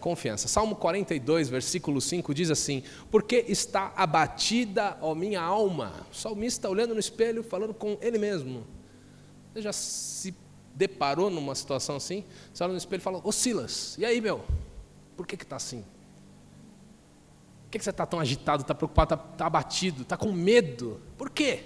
confiança. Salmo 42, versículo 5 diz assim: Porque está abatida, ó minha alma. O salmista olhando no espelho, falando com ele mesmo. Você já se deparou numa situação assim? Você olha no espelho e fala: Ô Silas, e aí, meu? Por que está assim? Por que, que você está tão agitado, está preocupado, está tá abatido, está com medo? Por quê?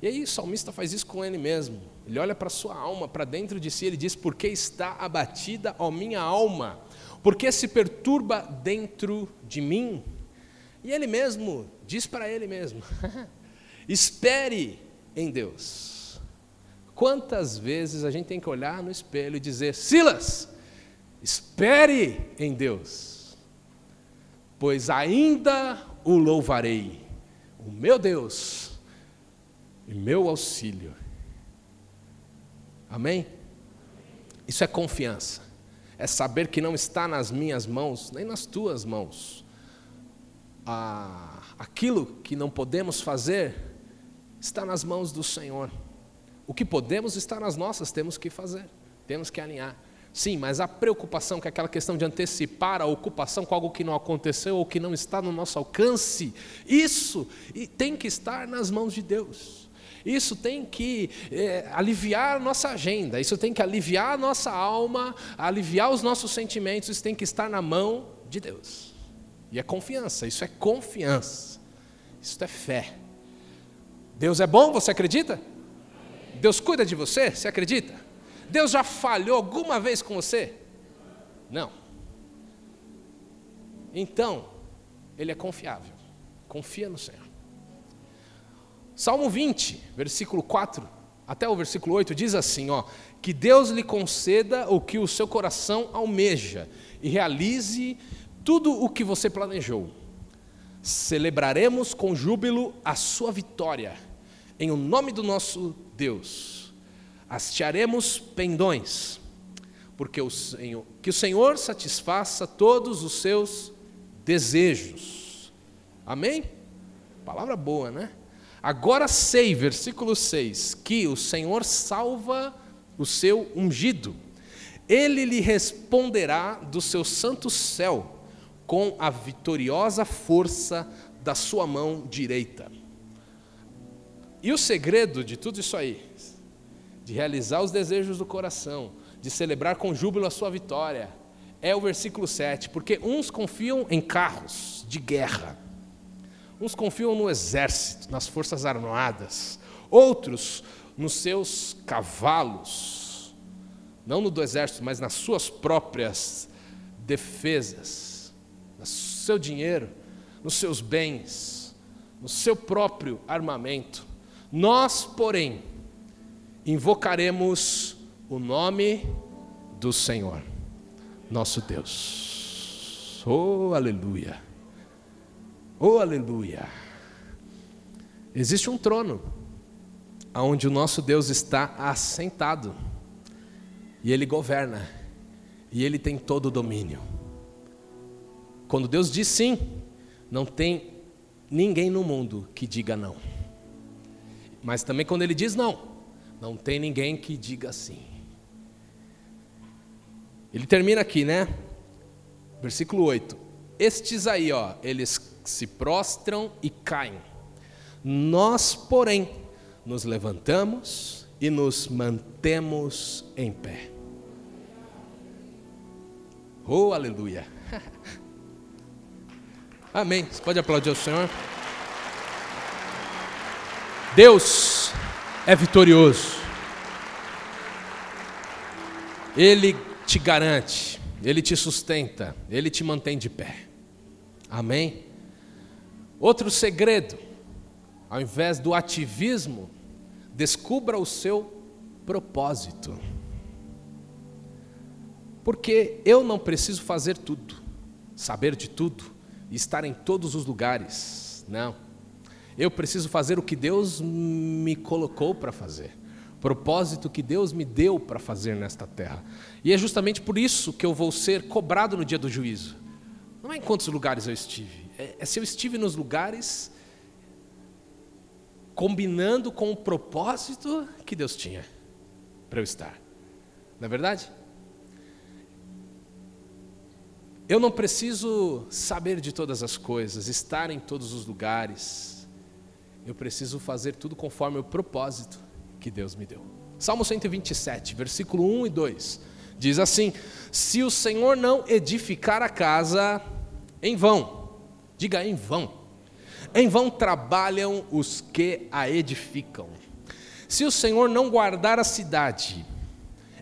E aí o salmista faz isso com ele mesmo. Ele olha para sua alma, para dentro de si, ele diz: Por que está abatida, ó minha alma? Por que se perturba dentro de mim? E ele mesmo diz para ele mesmo: *laughs* Espere em Deus. Quantas vezes a gente tem que olhar no espelho e dizer: Silas, espere em Deus, pois ainda o louvarei, o meu Deus e meu auxílio. Amém? Isso é confiança. É saber que não está nas minhas mãos, nem nas tuas mãos. Ah, aquilo que não podemos fazer está nas mãos do Senhor. O que podemos está nas nossas, temos que fazer, temos que alinhar. Sim, mas a preocupação, que é aquela questão de antecipar a ocupação com algo que não aconteceu ou que não está no nosso alcance, isso tem que estar nas mãos de Deus. Isso tem que é, aliviar a nossa agenda, isso tem que aliviar a nossa alma, aliviar os nossos sentimentos, isso tem que estar na mão de Deus. E é confiança, isso é confiança, isso é fé. Deus é bom, você acredita? Deus cuida de você, você acredita? Deus já falhou alguma vez com você? Não. Então, Ele é confiável. Confia no Senhor. Salmo 20, versículo 4 até o versículo 8 diz assim, ó, que Deus lhe conceda o que o seu coração almeja e realize tudo o que você planejou. Celebraremos com júbilo a sua vitória, em o nome do nosso Deus. Hastearemos pendões, porque o Senhor, que o Senhor satisfaça todos os seus desejos. Amém? Palavra boa, né? Agora sei, versículo 6, que o Senhor salva o seu ungido. Ele lhe responderá do seu santo céu com a vitoriosa força da sua mão direita. E o segredo de tudo isso aí, de realizar os desejos do coração, de celebrar com júbilo a sua vitória, é o versículo 7, porque uns confiam em carros de guerra Uns confiam no exército, nas forças armadas. Outros nos seus cavalos, não no do exército, mas nas suas próprias defesas, no seu dinheiro, nos seus bens, no seu próprio armamento. Nós, porém, invocaremos o nome do Senhor, nosso Deus. Oh, aleluia! Oh, aleluia! Existe um trono onde o nosso Deus está assentado e ele governa e ele tem todo o domínio. Quando Deus diz sim, não tem ninguém no mundo que diga não. Mas também quando ele diz não, não tem ninguém que diga sim. Ele termina aqui, né? Versículo 8. Estes aí, ó, eles se prostram e caem. Nós, porém, nos levantamos e nos mantemos em pé. Oh, aleluia. *laughs* Amém. Você pode aplaudir o Senhor? Deus é vitorioso. Ele te garante, ele te sustenta, ele te mantém de pé. Amém? Outro segredo, ao invés do ativismo, descubra o seu propósito. Porque eu não preciso fazer tudo, saber de tudo, estar em todos os lugares. Não. Eu preciso fazer o que Deus me colocou para fazer. Propósito que Deus me deu para fazer nesta terra. E é justamente por isso que eu vou ser cobrado no dia do juízo. Não é em quantos lugares eu estive, é, é se eu estive nos lugares combinando com o propósito que Deus tinha para eu estar. Não é verdade? Eu não preciso saber de todas as coisas, estar em todos os lugares. Eu preciso fazer tudo conforme o propósito que Deus me deu. Salmo 127, versículo 1 e 2. Diz assim: Se o Senhor não edificar a casa, em vão, diga em vão, em vão trabalham os que a edificam. Se o Senhor não guardar a cidade,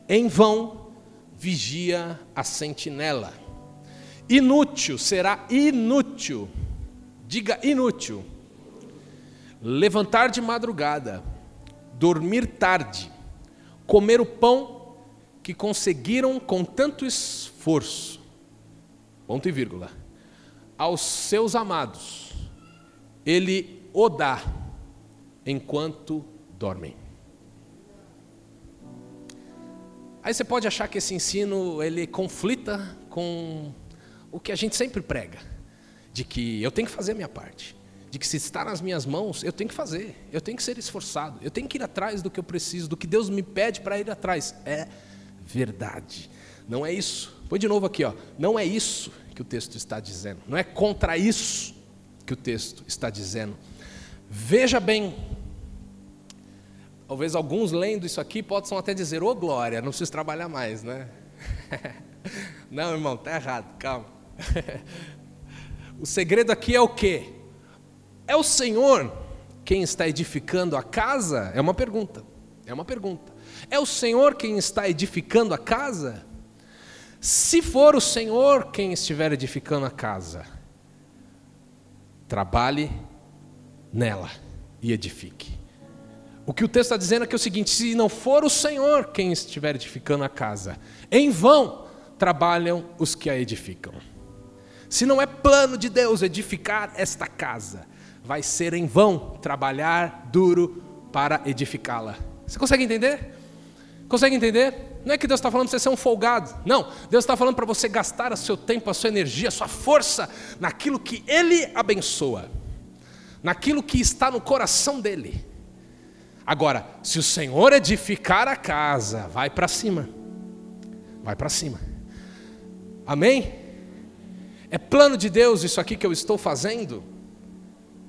em vão vigia a sentinela. Inútil será inútil, diga inútil, levantar de madrugada, dormir tarde, comer o pão que conseguiram com tanto esforço, ponto e vírgula, aos seus amados, ele o dá enquanto dormem. Aí você pode achar que esse ensino ele conflita com o que a gente sempre prega, de que eu tenho que fazer a minha parte, de que se está nas minhas mãos, eu tenho que fazer, eu tenho que ser esforçado, eu tenho que ir atrás do que eu preciso, do que Deus me pede para ir atrás. É verdade. Não é isso. Põe de novo aqui, ó. Não é isso que o texto está dizendo. Não é contra isso que o texto está dizendo. Veja bem. Talvez alguns lendo isso aqui possam até dizer: "Ô oh, glória, não preciso trabalhar mais, né?" *laughs* não, irmão, tá errado. Calma. *laughs* o segredo aqui é o quê? É o Senhor quem está edificando a casa? É uma pergunta. É uma pergunta. É o Senhor quem está edificando a casa? Se for o Senhor quem estiver edificando a casa, trabalhe nela e edifique. O que o texto está dizendo é que é o seguinte: se não for o Senhor quem estiver edificando a casa, em vão trabalham os que a edificam. Se não é plano de Deus edificar esta casa, vai ser em vão trabalhar duro para edificá-la. Você consegue entender? Consegue entender? Não é que Deus está falando para você ser um folgado. Não. Deus está falando para você gastar o seu tempo, a sua energia, a sua força naquilo que Ele abençoa, naquilo que está no coração dEle. Agora, se o Senhor edificar a casa, vai para cima. Vai para cima. Amém? É plano de Deus isso aqui que eu estou fazendo?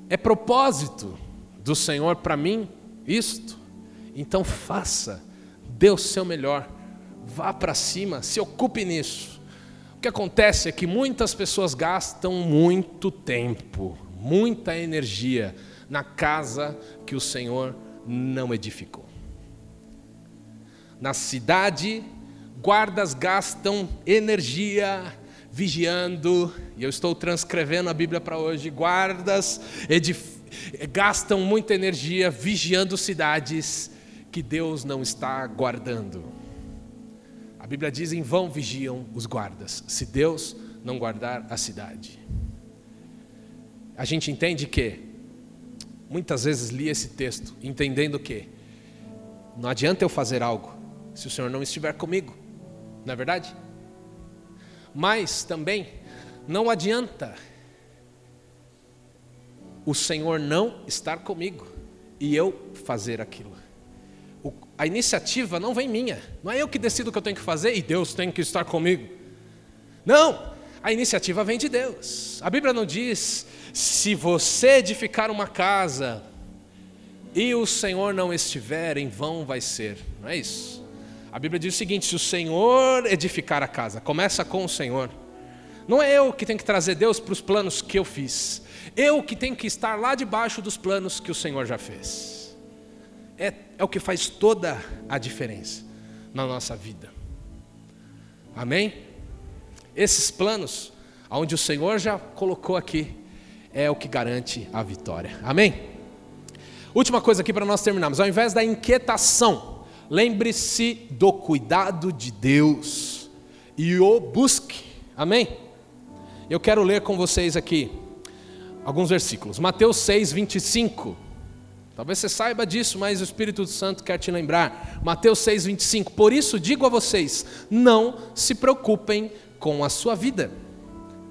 É propósito do Senhor para mim isto? Então faça, dê o seu melhor, vá para cima, se ocupe nisso. O que acontece é que muitas pessoas gastam muito tempo, muita energia na casa que o Senhor não edificou. Na cidade, guardas gastam energia vigiando, e eu estou transcrevendo a Bíblia para hoje. Guardas gastam muita energia vigiando cidades que Deus não está guardando. A Bíblia diz: em vão vigiam os guardas, se Deus não guardar a cidade. A gente entende que, muitas vezes li esse texto, entendendo que não adianta eu fazer algo se o Senhor não estiver comigo, não é verdade? Mas também não adianta o Senhor não estar comigo e eu fazer aquilo. A iniciativa não vem minha, não é eu que decido o que eu tenho que fazer e Deus tem que estar comigo. Não, a iniciativa vem de Deus. A Bíblia não diz: se você edificar uma casa e o Senhor não estiver, em vão vai ser. Não é isso. A Bíblia diz o seguinte: se o Senhor edificar a casa, começa com o Senhor. Não é eu que tenho que trazer Deus para os planos que eu fiz. Eu que tenho que estar lá debaixo dos planos que o Senhor já fez. É, é o que faz toda a diferença na nossa vida. Amém? Esses planos, onde o Senhor já colocou aqui, é o que garante a vitória. Amém? Última coisa aqui para nós terminarmos. Ao invés da inquietação, lembre-se do cuidado de Deus e o busque. Amém? Eu quero ler com vocês aqui alguns versículos. Mateus 6, 25. Talvez você saiba disso, mas o Espírito Santo quer te lembrar. Mateus 6, 25. Por isso digo a vocês: não se preocupem com a sua vida,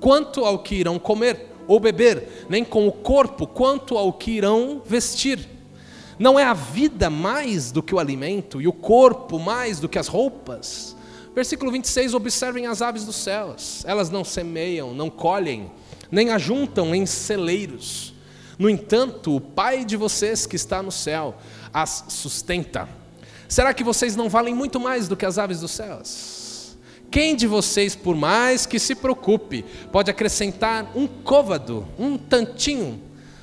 quanto ao que irão comer ou beber, nem com o corpo, quanto ao que irão vestir. Não é a vida mais do que o alimento, e o corpo mais do que as roupas? Versículo 26: Observem as aves dos céus, elas não semeiam, não colhem, nem ajuntam em celeiros. No entanto, o Pai de vocês que está no céu as sustenta. Será que vocês não valem muito mais do que as aves dos céus? Quem de vocês, por mais que se preocupe, pode acrescentar um côvado, um tantinho,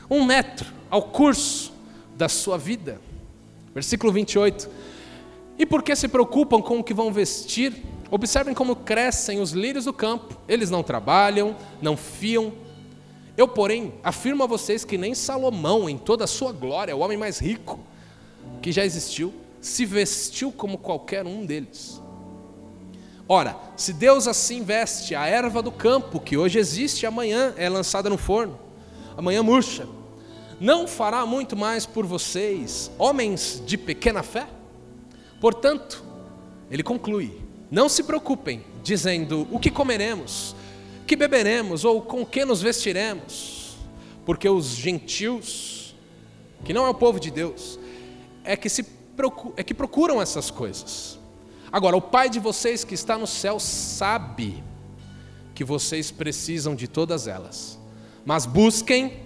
um metro ao curso da sua vida? Versículo 28. E por que se preocupam com o que vão vestir? Observem como crescem os lírios do campo. Eles não trabalham, não fiam. Eu, porém, afirmo a vocês que nem Salomão, em toda a sua glória, o homem mais rico que já existiu, se vestiu como qualquer um deles. Ora, se Deus assim veste a erva do campo, que hoje existe amanhã é lançada no forno, amanhã murcha, não fará muito mais por vocês, homens de pequena fé? Portanto, ele conclui: não se preocupem, dizendo o que comeremos, que beberemos ou com que nos vestiremos, porque os gentios, que não é o povo de Deus, é que, se é que procuram essas coisas. Agora, o Pai de vocês que está no céu sabe que vocês precisam de todas elas, mas busquem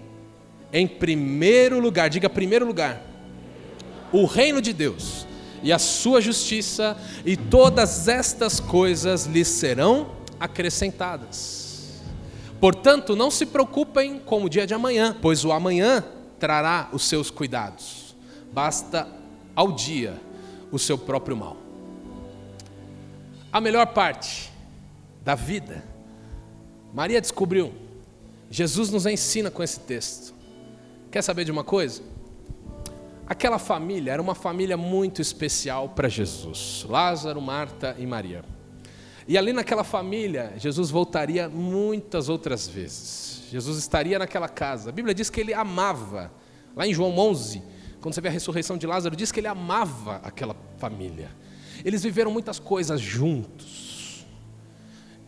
em primeiro lugar, diga primeiro lugar, o reino de Deus e a sua justiça, e todas estas coisas lhes serão acrescentadas. Portanto, não se preocupem com o dia de amanhã, pois o amanhã trará os seus cuidados. Basta ao dia o seu próprio mal. A melhor parte da vida, Maria descobriu. Jesus nos ensina com esse texto. Quer saber de uma coisa? Aquela família era uma família muito especial para Jesus: Lázaro, Marta e Maria. E ali naquela família, Jesus voltaria muitas outras vezes. Jesus estaria naquela casa. A Bíblia diz que ele amava. Lá em João 11, quando você vê a ressurreição de Lázaro, diz que ele amava aquela família. Eles viveram muitas coisas juntos.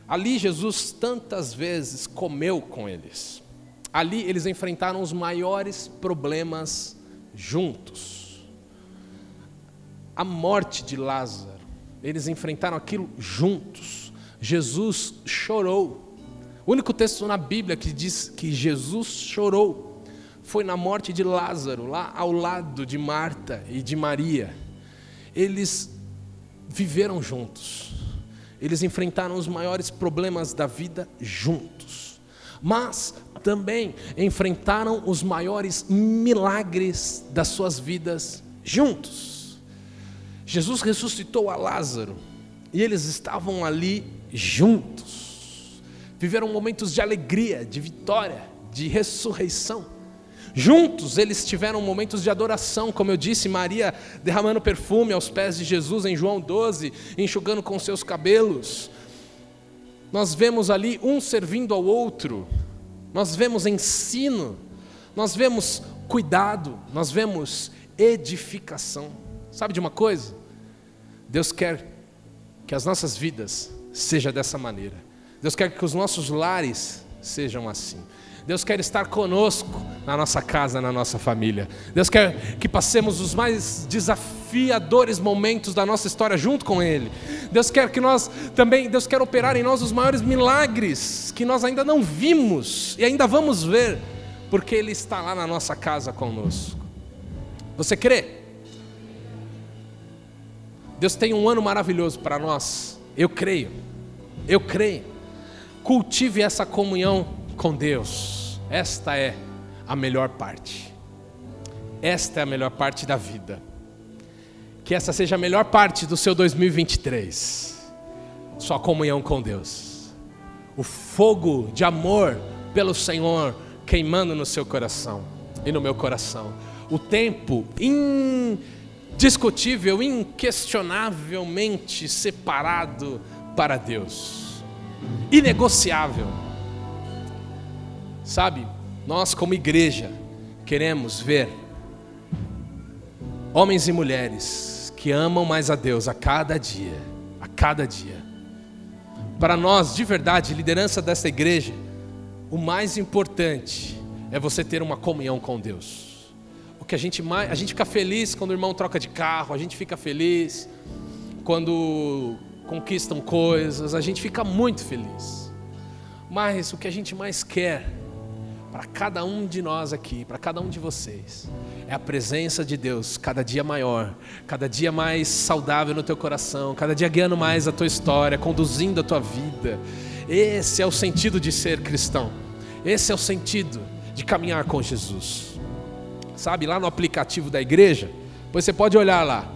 Ali Jesus tantas vezes comeu com eles. Ali eles enfrentaram os maiores problemas juntos. A morte de Lázaro, eles enfrentaram aquilo juntos. Jesus chorou. O único texto na Bíblia que diz que Jesus chorou foi na morte de Lázaro, lá ao lado de Marta e de Maria. Eles viveram juntos. Eles enfrentaram os maiores problemas da vida juntos. Mas também enfrentaram os maiores milagres das suas vidas juntos. Jesus ressuscitou a Lázaro e eles estavam ali juntos. Viveram momentos de alegria, de vitória, de ressurreição. Juntos eles tiveram momentos de adoração, como eu disse, Maria derramando perfume aos pés de Jesus em João 12, enxugando com seus cabelos. Nós vemos ali um servindo ao outro, nós vemos ensino, nós vemos cuidado, nós vemos edificação. Sabe de uma coisa? Deus quer que as nossas vidas sejam dessa maneira. Deus quer que os nossos lares sejam assim. Deus quer estar conosco na nossa casa, na nossa família. Deus quer que passemos os mais desafiadores momentos da nossa história junto com Ele. Deus quer que nós também, Deus quer operar em nós os maiores milagres que nós ainda não vimos e ainda vamos ver, porque Ele está lá na nossa casa conosco. Você crê? Deus tem um ano maravilhoso para nós. Eu creio. Eu creio. Cultive essa comunhão com Deus. Esta é a melhor parte. Esta é a melhor parte da vida. Que essa seja a melhor parte do seu 2023. Sua comunhão com Deus. O fogo de amor pelo Senhor queimando no seu coração e no meu coração. O tempo in indiscutível, inquestionavelmente separado para Deus, inegociável. Sabe, nós como igreja queremos ver homens e mulheres que amam mais a Deus a cada dia, a cada dia. Para nós, de verdade, liderança dessa igreja, o mais importante é você ter uma comunhão com Deus que a gente mais, a gente fica feliz quando o irmão troca de carro, a gente fica feliz quando conquistam coisas, a gente fica muito feliz. Mas o que a gente mais quer para cada um de nós aqui, para cada um de vocês, é a presença de Deus cada dia maior, cada dia mais saudável no teu coração, cada dia guiando mais a tua história, conduzindo a tua vida. Esse é o sentido de ser cristão. Esse é o sentido de caminhar com Jesus sabe, lá no aplicativo da igreja. Pois você pode olhar lá.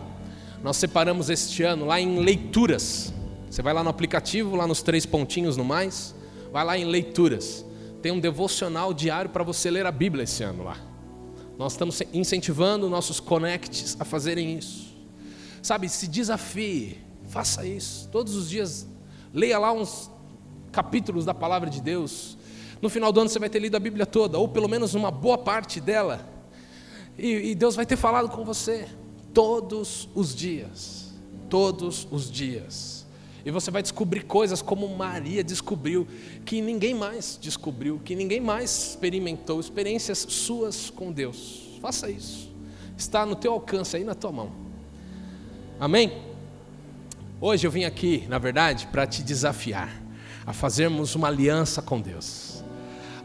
Nós separamos este ano lá em leituras. Você vai lá no aplicativo, lá nos três pontinhos no mais, vai lá em leituras. Tem um devocional diário para você ler a Bíblia esse ano lá. Nós estamos incentivando nossos connects a fazerem isso. Sabe, se desafie, faça isso. Todos os dias, leia lá uns capítulos da palavra de Deus. No final do ano você vai ter lido a Bíblia toda, ou pelo menos uma boa parte dela. E, e Deus vai ter falado com você todos os dias. Todos os dias. E você vai descobrir coisas como Maria descobriu, que ninguém mais descobriu, que ninguém mais experimentou, experiências suas com Deus. Faça isso. Está no teu alcance aí na tua mão. Amém? Hoje eu vim aqui, na verdade, para te desafiar a fazermos uma aliança com Deus,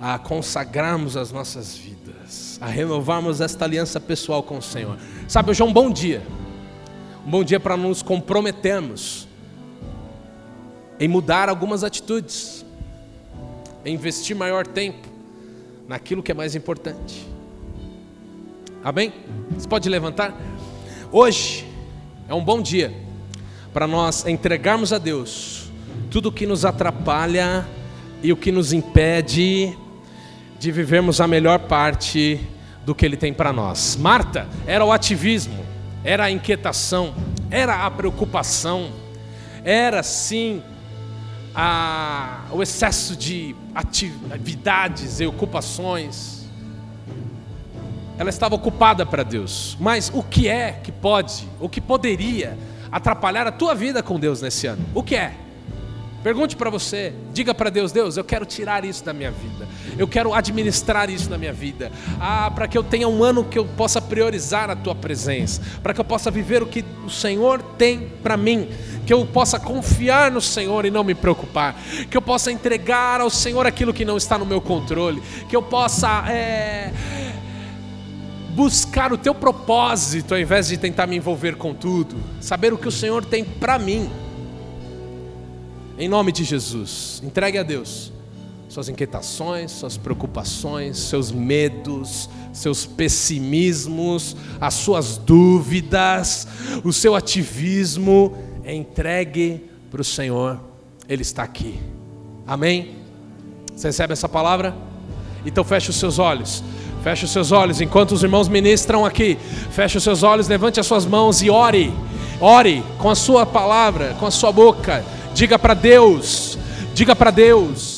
a consagrarmos as nossas vidas a renovarmos esta aliança pessoal com o Senhor. Sabe, hoje é um bom dia. Um bom dia para nos comprometermos em mudar algumas atitudes, em investir maior tempo naquilo que é mais importante. Amém? Você pode levantar? Hoje é um bom dia para nós entregarmos a Deus tudo o que nos atrapalha e o que nos impede de vivermos a melhor parte do que Ele tem para nós. Marta era o ativismo, era a inquietação, era a preocupação, era sim a, o excesso de atividades e ocupações. Ela estava ocupada para Deus, mas o que é que pode, o que poderia atrapalhar a tua vida com Deus nesse ano? O que é? Pergunte para você, diga para Deus: Deus, eu quero tirar isso da minha vida, eu quero administrar isso na minha vida, ah, para que eu tenha um ano que eu possa priorizar a tua presença, para que eu possa viver o que o Senhor tem para mim, que eu possa confiar no Senhor e não me preocupar, que eu possa entregar ao Senhor aquilo que não está no meu controle, que eu possa é, buscar o teu propósito ao invés de tentar me envolver com tudo, saber o que o Senhor tem para mim. Em nome de Jesus, entregue a Deus suas inquietações, suas preocupações, seus medos, seus pessimismos, as suas dúvidas, o seu ativismo, entregue para o Senhor, Ele está aqui. Amém? Você recebe essa palavra? Então feche os seus olhos. Feche os seus olhos enquanto os irmãos ministram aqui. Feche os seus olhos, levante as suas mãos e ore. Ore com a sua palavra, com a sua boca. Diga para Deus. Diga para Deus